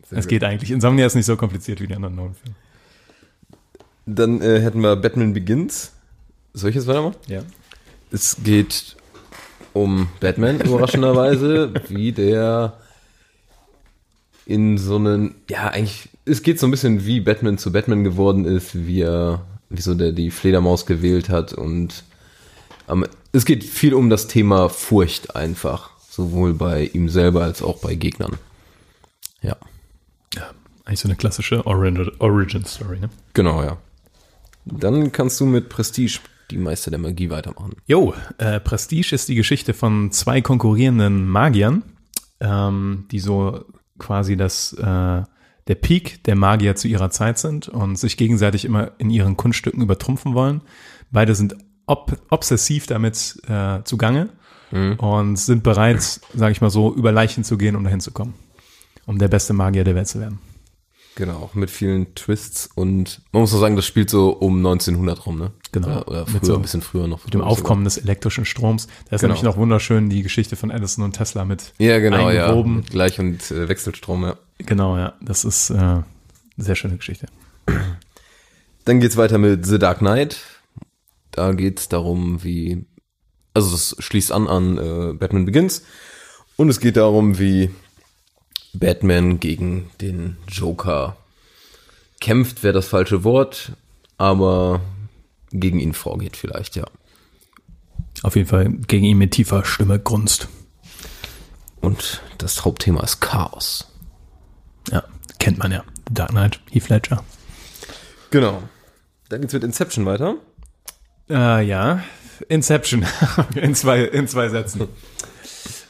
Sehr es gut. geht eigentlich. Insomnia ist nicht so kompliziert wie die anderen Nolan-Filme. Dann äh, hätten wir Batman Begins. Soll ich jetzt weitermachen? Ja. Es geht um Batman, überraschenderweise, wie der in so einen, ja, eigentlich, es geht so ein bisschen, wie Batman zu Batman geworden ist, wie er, wieso der die Fledermaus gewählt hat und ähm, es geht viel um das Thema Furcht einfach, sowohl bei ihm selber als auch bei Gegnern. Ja, Eigentlich so eine klassische Origin, Origin Story, ne? genau, ja. Dann kannst du mit Prestige die Meister der Magie weitermachen. Jo, äh, Prestige ist die Geschichte von zwei konkurrierenden Magiern, ähm, die so quasi das, äh, der Peak der Magier zu ihrer Zeit sind und sich gegenseitig immer in ihren Kunststücken übertrumpfen wollen. Beide sind ob, obsessiv damit äh, zugange und sind bereit, sage ich mal so, über Leichen zu gehen, um dahin zu kommen. Um der beste Magier der Welt zu werden. Genau, mit vielen Twists und man muss auch sagen, das spielt so um 1900 rum, ne? Genau. Oder, oder Mit früher, so- ein bisschen früher noch. Mit dem Aufkommen des elektrischen Stroms. Da ist Genau. nämlich noch wunderschön die Geschichte von Edison und Tesla mit Ja, genau, ja. eingewoben. Mit Gleich- und äh, Wechselstrom, ja. Genau, ja. Das ist äh, eine sehr schöne Geschichte. Dann geht's weiter mit The Dark Knight. Da geht's darum, wie, also das schließt an an äh, Batman Begins. Und es geht darum, wie Batman gegen den Joker kämpft, wäre das falsche Wort, aber gegen ihn vorgeht vielleicht, ja. Auf jeden Fall gegen ihn mit tiefer Stimme grunzt. Und das Hauptthema ist Chaos. Ja, kennt man ja. Dark Knight, Heath Ledger. Genau. Dann geht's mit Inception weiter. Äh, ja, Inception. in, zwei, in zwei Sätzen.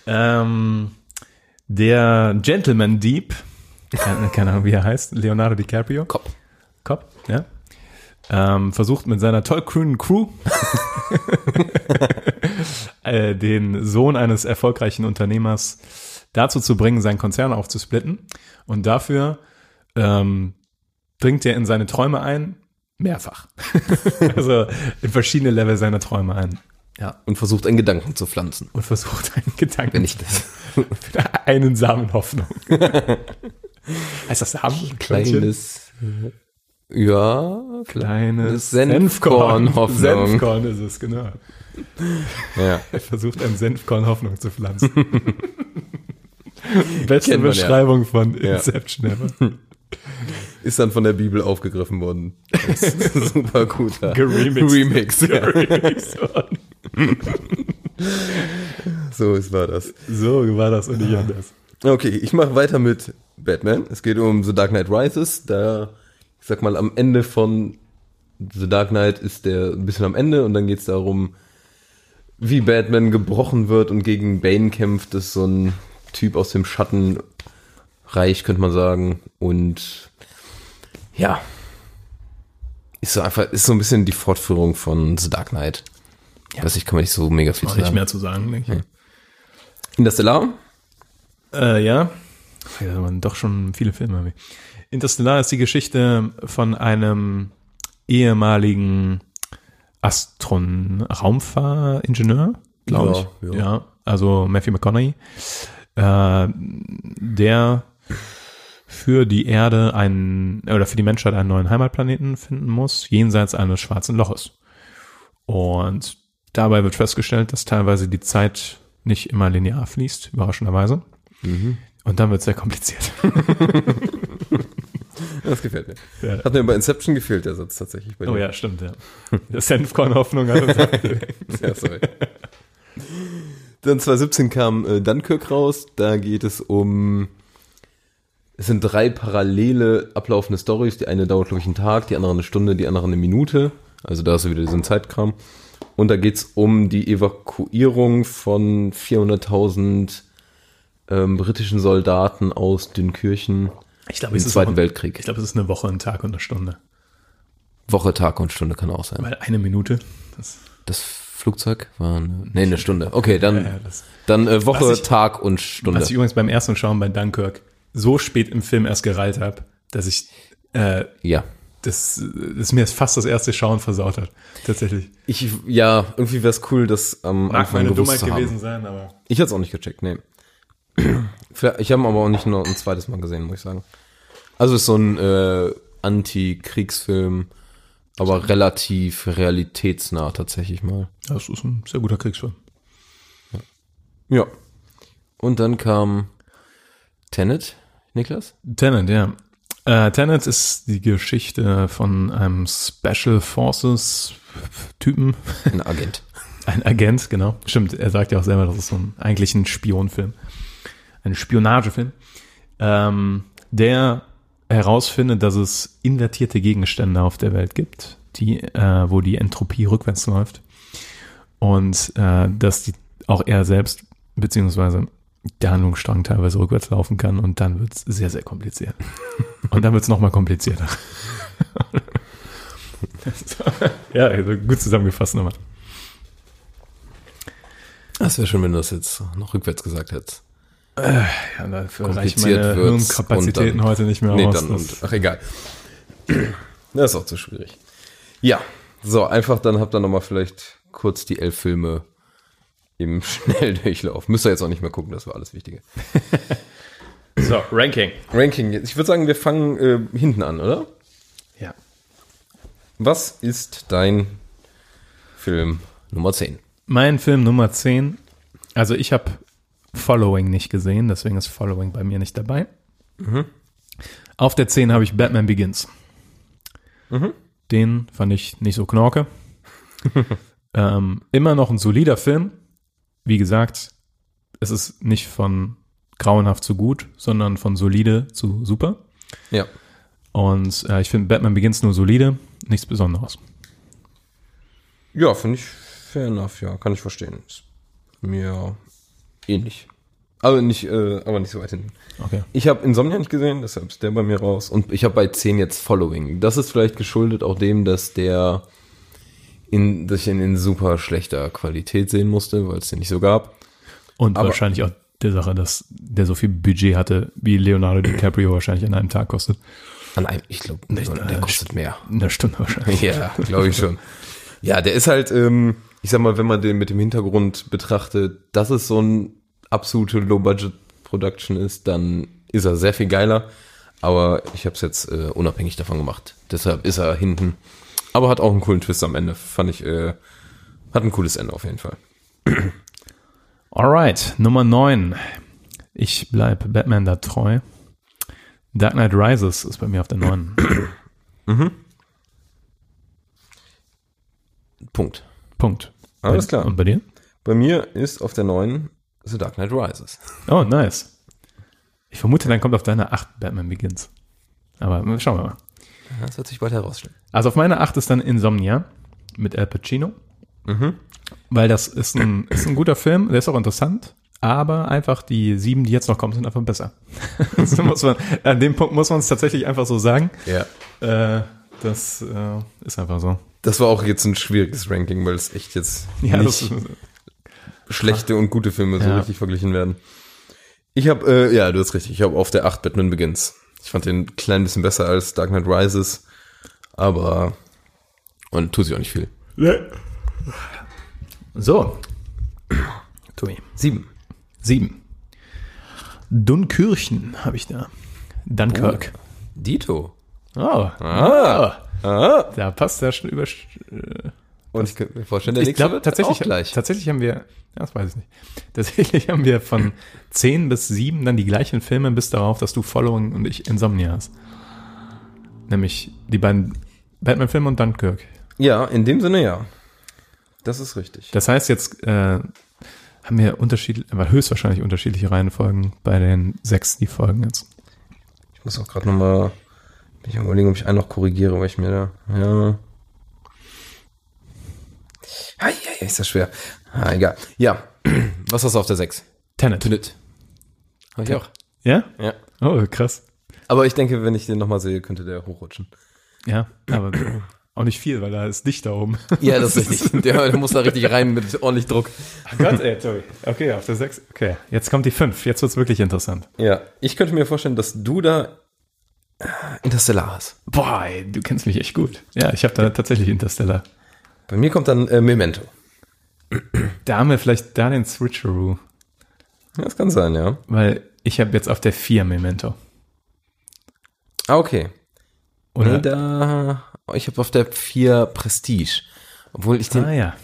ähm, der Gentleman Deep, keine, keine Ahnung, wie er heißt, Leonardo DiCaprio. Kopf. Kopf, ja. Ähm, versucht mit seiner tollkühnen Crew äh, den Sohn eines erfolgreichen Unternehmers dazu zu bringen, seinen Konzern aufzusplitten. Und dafür ähm, dringt er in seine Träume ein, mehrfach. also in verschiedene Level seiner Träume ein. Ja. Und versucht einen Gedanken zu pflanzen. Und versucht einen Gedanken, Wenn ich das einen Samen Hoffnung. heißt das Samen? kleines, ja, Kleines Senfkorn Hoffnung. Senfkorn ist es, genau. Ja. Er versucht ein Senfkorn Hoffnung zu pflanzen. Beste man ja. Beschreibung von. Inception ever. Ist dann von der Bibel aufgegriffen worden. Super guter Geremixed. Remix. Ja. Remixed worden. So ist war das. so war das und nicht anders. Okay, ich mache weiter mit Batman. Es geht um The Dark Knight Rises. Da, ich sag mal, am Ende von The Dark Knight ist der ein bisschen am Ende und dann geht's darum, wie Batman gebrochen wird und gegen Bane kämpft. Das ist so ein Typ aus dem Schattenreich, könnte man sagen. Und ja, ist so einfach, ist so ein bisschen die Fortführung von The Dark Knight. Ja. Weiß ich, kann man nicht so mega viel zu nicht sagen. mehr zu sagen, denke ich. Interstellar? Äh, ja. Ja, da waren doch schon viele Filme. Interstellar ist die Geschichte von einem ehemaligen Astron Raumfahringenieur, glaube Ja, ich. ja. Ja. also Matthew McConaughey, äh, der für die Erde einen oder für die Menschheit einen neuen Heimatplaneten finden muss, jenseits eines schwarzen Loches. Und dabei wird festgestellt, dass teilweise die Zeit nicht immer linear fließt, überraschenderweise. Und dann wird es sehr kompliziert. Das gefällt mir. Ja. Hat mir bei Inception gefehlt, der Satz tatsächlich. Bei Oh ja, stimmt, ja. Das Senfkorn-Hoffnung hat uns ja sorry. Dann 2017 kam äh, Dunkirk raus. Da geht es um. Es sind drei parallele ablaufende Stories. Die eine dauert, glaube ich, einen Tag, die andere eine Stunde, die andere eine Minute. Also da ist wieder diesen Zeitkram. Und da geht's um die Evakuierung von 400.000 ähm, britischen Soldaten aus Dünkirchen Ich glaube, im es ist Zweiten auch- Weltkrieg. Ich glaube, es ist eine Woche, ein Tag und eine Stunde. Woche, Tag und Stunde kann auch sein. Weil eine Minute, das, Das Flugzeug war eine, nee, eine Stunde. Okay, dann, Ja, ja, das- dann äh, Woche, ich- Tag und Stunde. was ich übrigens beim ersten Schauen bei Dunkirk so spät im Film erst gereilt habe, dass ich äh, ja. das, das mir fast das erste Schauen versaut hat. Tatsächlich. Ich, ja, irgendwie wäre es cool, das am Mag Anfang meine gewusst Dummheit zu haben. gewesen sein, aber Ich hätte es auch nicht gecheckt, nee. Ich habe ihn aber auch nicht nur ein zweites Mal gesehen, muss ich sagen. Also ist so ein äh, Anti-Kriegsfilm, aber relativ realitätsnah tatsächlich mal. das ist ein sehr guter Kriegsfilm. Ja. Und dann kam Tenet, Niklas? Tenet, ja. Äh, Tenet ist die Geschichte von einem Special Forces Typen, Ein Agent. ein Agent, genau. Stimmt, er sagt ja auch selber, das ist so ein, eigentlich ein Spionfilm. Ein Spionagefilm. Ähm, der herausfindet, dass es invertierte Gegenstände auf der Welt gibt, die, äh, wo die Entropie rückwärts läuft. Und äh, dass die auch er selbst, beziehungsweise der Handlungsstrang teilweise rückwärts laufen kann und dann wird's sehr, sehr kompliziert. Und dann wird's noch nochmal komplizierter. ja, also gut zusammengefasst nochmal. Das wäre schön, wenn du das jetzt noch rückwärts gesagt hättest. Ja, dafür reichen Kompliziert meine Hirnkapazitäten und dann- heute nicht mehr Nee, aus. dann und, ach egal. Das ist auch zu schwierig. Ja, so, einfach dann habt ihr nochmal vielleicht kurz die elf Filme im Schnelldurchlauf. Müsst ihr jetzt auch nicht mehr gucken, das war alles Wichtige. so, Ranking. Ranking, ich würde sagen, wir fangen äh, hinten an, oder? Ja. Was ist dein Film Nummer 10? Mein Film Nummer 10, also ich habe Following nicht gesehen, deswegen ist Following bei mir nicht dabei. Auf der 10 habe ich Batman Begins. Den fand ich nicht so knorke. ähm, immer noch ein solider Film. Wie gesagt, es ist nicht von grauenhaft zu gut, sondern von solide zu super. Ja. Und äh, ich finde Batman Begins nur solide, nichts Besonderes. Ja, finde ich fair enough, ja, kann ich verstehen. Ist mir ähnlich. Aber nicht, äh, aber nicht so weit hinten. Okay. Ich habe Insomnia nicht gesehen, deshalb ist der bei mir raus. Und ich habe bei 10 jetzt Following. Das ist vielleicht geschuldet auch dem, dass der in, dass ich ihn in super schlechter Qualität sehen musste, weil es den nicht so gab. Und Aber- wahrscheinlich auch der Sache, dass der so viel Budget hatte, wie Leonardo DiCaprio wahrscheinlich an einem Tag kostet. An einem, ich glaube, der kostet mehr. In der Stunde wahrscheinlich. Ja, glaube ich schon. Ja, der ist halt, ähm, ich sag mal, wenn man den mit dem Hintergrund betrachtet, dass es so ein absolute Low-Budget-Production ist, dann ist er sehr viel geiler. Aber ich habe es jetzt äh, unabhängig davon gemacht. Deshalb ist er hinten. Aber hat auch einen coolen Twist am Ende. Fand ich, äh, hat ein cooles Ende auf jeden Fall. Alright, Nummer 9. Ich bleib Batman da treu. Dark Knight Rises ist bei mir auf der 9. Punkt. Punkt. Alles Bei- klar. Und bei dir? Bei mir ist auf der 9 The Dark Knight Rises. Oh, nice. Ich vermute, dann kommt auf deine 8 Batman Begins. Aber schauen wir mal. Das wird sich bald herausstellen. Also auf meiner 8 ist dann Insomnia mit Al Pacino. Weil das ist ein, ist ein guter Film, der ist auch interessant, aber einfach die sieben, die jetzt noch kommen, sind einfach besser. muss man, an dem Punkt muss man es tatsächlich einfach so sagen. Ja. Äh, das äh, ist einfach so. Das war auch jetzt ein schwieriges Ranking, weil es echt jetzt Ja, nicht das, schlechte und gute Filme so Ja. richtig verglichen werden. Ich habe, äh, ja, du hast richtig, ich habe auf der 8 Batman Begins. Ich fand den ein klein bisschen besser als Dark Knight Rises, aber und tut sich auch nicht viel. so. Tobi. Sieben. Sieben. Dunkirchen habe ich da. Dunkirk. Dito. Oh. Ah. Ah. Da passt der schon über. Und ich könnte mir vorstellen, der Ich nächste glaube wird tatsächlich, auch gleich. tatsächlich haben wir, ja, das weiß ich nicht. Tatsächlich haben wir von 10 bis 7 dann die gleichen Filme bis darauf, dass du Following und ich Insomnia hast. Nämlich die beiden Batman-Filme und Dunkirk. Ja, in dem Sinne ja. Das ist richtig. Das heißt, jetzt äh, haben wir unterschiedliche, aber höchstwahrscheinlich unterschiedliche Reihenfolgen bei den sechs, die folgen jetzt. Ich muss auch gerade nochmal, ich überlegen, ob ich einen noch korrigiere, weil ich mir da, ja. Ah, ja, ist das schwer. Ah, egal. Ja. Was hast du auf der 6? Tenet. Tenet. Hab ich auch. Ja? Ja. Oh, krass. Aber ich denke, wenn ich den nochmal sehe, könnte der hochrutschen. Ja, aber auch nicht viel, weil da ist dicht da oben. Ja, das ist richtig. Der, der muss da richtig rein mit ordentlich Druck. Gott, ey, Tobi. Okay, auf der 6. Okay, jetzt kommt die 5. Jetzt wird's wirklich interessant. Ja, ich könnte mir vorstellen, dass du da äh, Interstellar hast. Boah, ey, du kennst mich echt gut. Ja, ich habe da tatsächlich Interstellar. Bei mir kommt dann äh, Memento. Da haben wir vielleicht da den Switcheroo, Ja, das kann sein, ja. weil ich habe jetzt auf der 4 Memento. Ah, okay. Oder? Nee, da, ich habe auf der 4 Prestige. Obwohl ich den ah ja.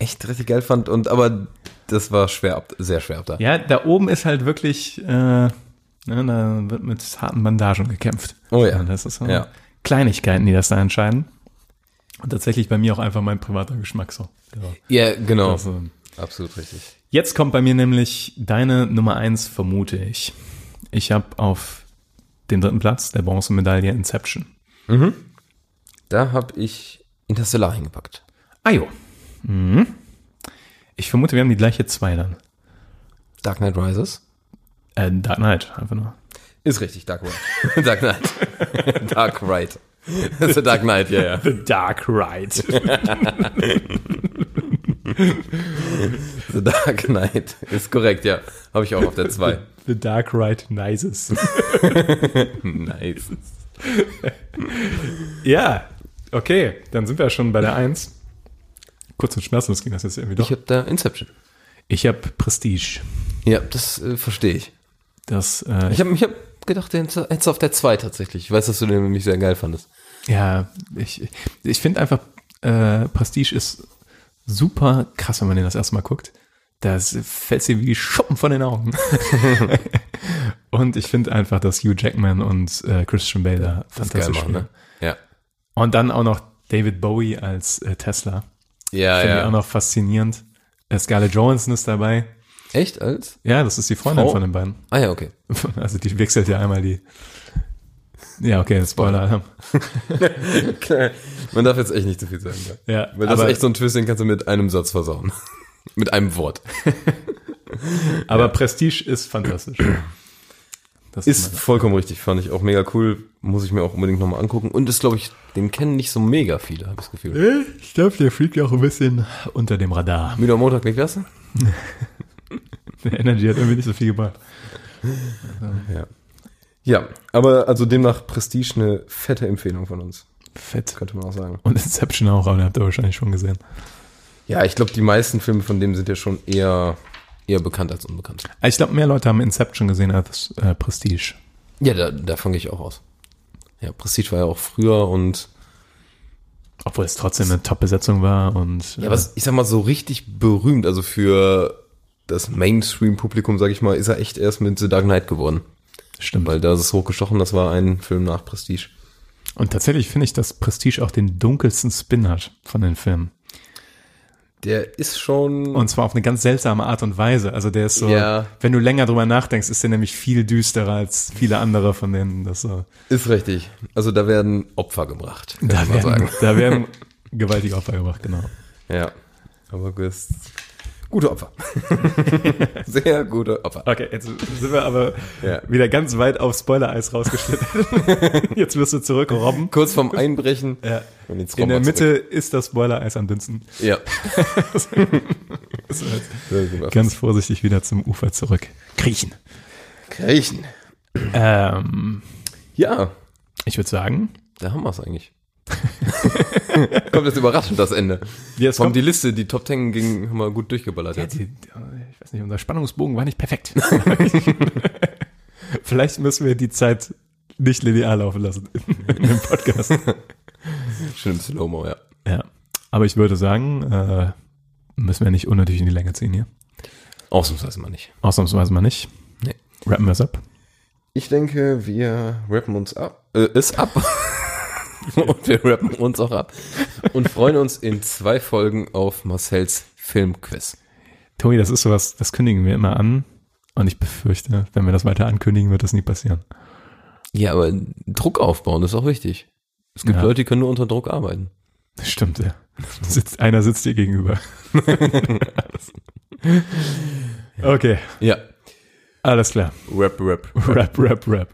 echt richtig geil fand und aber das war schwer ab, sehr schwer ab da. Ja, da oben ist halt wirklich, äh, ne, da wird mit harten Bandagen gekämpft. Oh ja. Das ist so Ja. Kleinigkeiten, die das da entscheiden. Und tatsächlich bei mir auch einfach mein privater Geschmack so. Ja. Ja, genau. Also, Absolut richtig. Jetzt kommt bei mir nämlich deine Nummer eins, vermute ich. Ich habe auf dem dritten Platz der Bronzemedaille Inception. Da habe ich Interstellar hingepackt. Ah jo. Mhm. Ich vermute, wir haben die gleiche zwei dann. Dark Knight Rises. Äh, Dark Knight, einfach nur. Ist richtig, Dark Knight. Dark Knight. Dark Right. Der Dark Knight, ja, ja. The Dark Ride. The Dark Knight. Ist korrekt, ja. Habe ich auch auf der 2. The Dark Ride Nices. Nice. ja, okay, dann sind wir schon bei der 1. Kurz und schmerzlos ging das jetzt irgendwie doch. Ich habe da Inception. Ich habe Prestige. Ja, das äh, verstehe ich. Das, äh, Ich habe ich hab gedacht, den hättest du auf der 2 tatsächlich. Ich weiß, dass du den nämlich sehr geil fandest. ja, ich, ich finde einfach, äh, Prestige ist super krass, wenn man den das erste Mal guckt. Das fällt dir wie Schuppen von den Augen. und ich finde einfach, dass Hugh Jackman und äh, Christian Bale da fantastisch spielen. ne? Ja. Und dann auch noch David Bowie als äh, Tesla. Ja, Finde ich auch ja. noch faszinierend. Scarlett Johansson ist dabei. Echt als? Ja, das ist die Freundin Frau? von den beiden. Ah ja, okay. Also die wechselt ja einmal die. Ja, okay, Spoiler. Man darf jetzt echt nicht zu viel sagen. Ja. Ja, Weil das aber, ist echt so ein Twist, den kannst du mit einem Satz versauen. mit einem Wort. aber Prestige ist fantastisch. Das Ist vollkommen richtig, fand ich auch mega cool. Muss ich mir auch unbedingt nochmal angucken. Und ist, glaube ich, den kennen nicht so mega viele, habe ich das Gefühl. meine- ich glaube, der fliegt ja auch ein bisschen unter dem Radar. Müde am Montag, nicht das? Der Energy hat irgendwie nicht so viel gebracht. Ja. Ja, aber also demnach Prestige eine fette Empfehlung von uns, Fett. könnte man auch sagen. Und Inception auch, aber den habt ihr wahrscheinlich schon gesehen. Ja, ich glaube, die meisten Filme von dem sind ja schon eher, eher bekannt als unbekannt. Ich glaube, mehr Leute haben Inception gesehen als äh, Prestige. Ja, da, davon gehe ich auch aus. Ja, Prestige war ja auch früher und Obwohl es trotzdem eine Top-Besetzung war und Ja, was ich sag mal so richtig berühmt, also für das Mainstream-Publikum, sag ich mal, ist er echt erst mit The Dark Knight geworden. stimmt. Weil da ist es hochgestochen, das war ein Film nach Prestige. Und tatsächlich finde ich, dass Prestige auch den dunkelsten Spin hat von den Filmen. Der ist schon. Und zwar auf eine ganz seltsame Art und Weise. Also der ist so, Ja. wenn du länger drüber nachdenkst, ist der nämlich viel düsterer als viele andere von denen. Das so, ist richtig. Also da werden Opfer gebracht, da, werden, sagen. da werden gewaltige Opfer gebracht, genau. Ja. Aber das gute Opfer. Sehr gute Opfer. Okay, jetzt sind wir aber Ja. wieder ganz weit auf Spoiler-Eis rausgeschnitten. jetzt wirst du zurück, Robben. Kurz vorm Einbrechen. Ja. In der wir Mitte ist das Spoiler-Eis am dünnsten. zurück. Ja. Ganz vorsichtig wieder zum Ufer zurück. Kriechen. Kriechen. Ähm, Ja, ich würde sagen, da haben wir es eigentlich. kommt jetzt überraschend das Ende. Ja, es kommt- die Liste, die Top Ten ging, haben wir gut durchgeballert Ja, jetzt. die, ich weiß nicht, unser Spannungsbogen war nicht perfekt. Vielleicht müssen wir die Zeit nicht linear laufen lassen in dem Podcast. Schön im Slow-Mo, ja. Ja. Aber ich würde sagen, äh, müssen wir nicht unnötig in die Länge ziehen hier. Ausnahmsweise mal nicht. Ausnahmsweise mal nicht. Nee. Rappen wir es ab. Ich denke, wir rappen uns ab. Äh, es ab. Und wir rappen uns auch ab. Und freuen uns in zwei Folgen auf Marcells Filmquiz. Tobi, das ist sowas, das kündigen wir immer an. Und ich befürchte, wenn wir das weiter ankündigen, wird das nie passieren. Ja, aber Druck aufbauen ist auch wichtig. Es gibt Ja. Leute, die können nur unter Druck arbeiten. Das stimmt, ja. Sitzt, einer sitzt dir gegenüber. okay, Ja. alles klar. Rap, rap. Rap, rap, rap.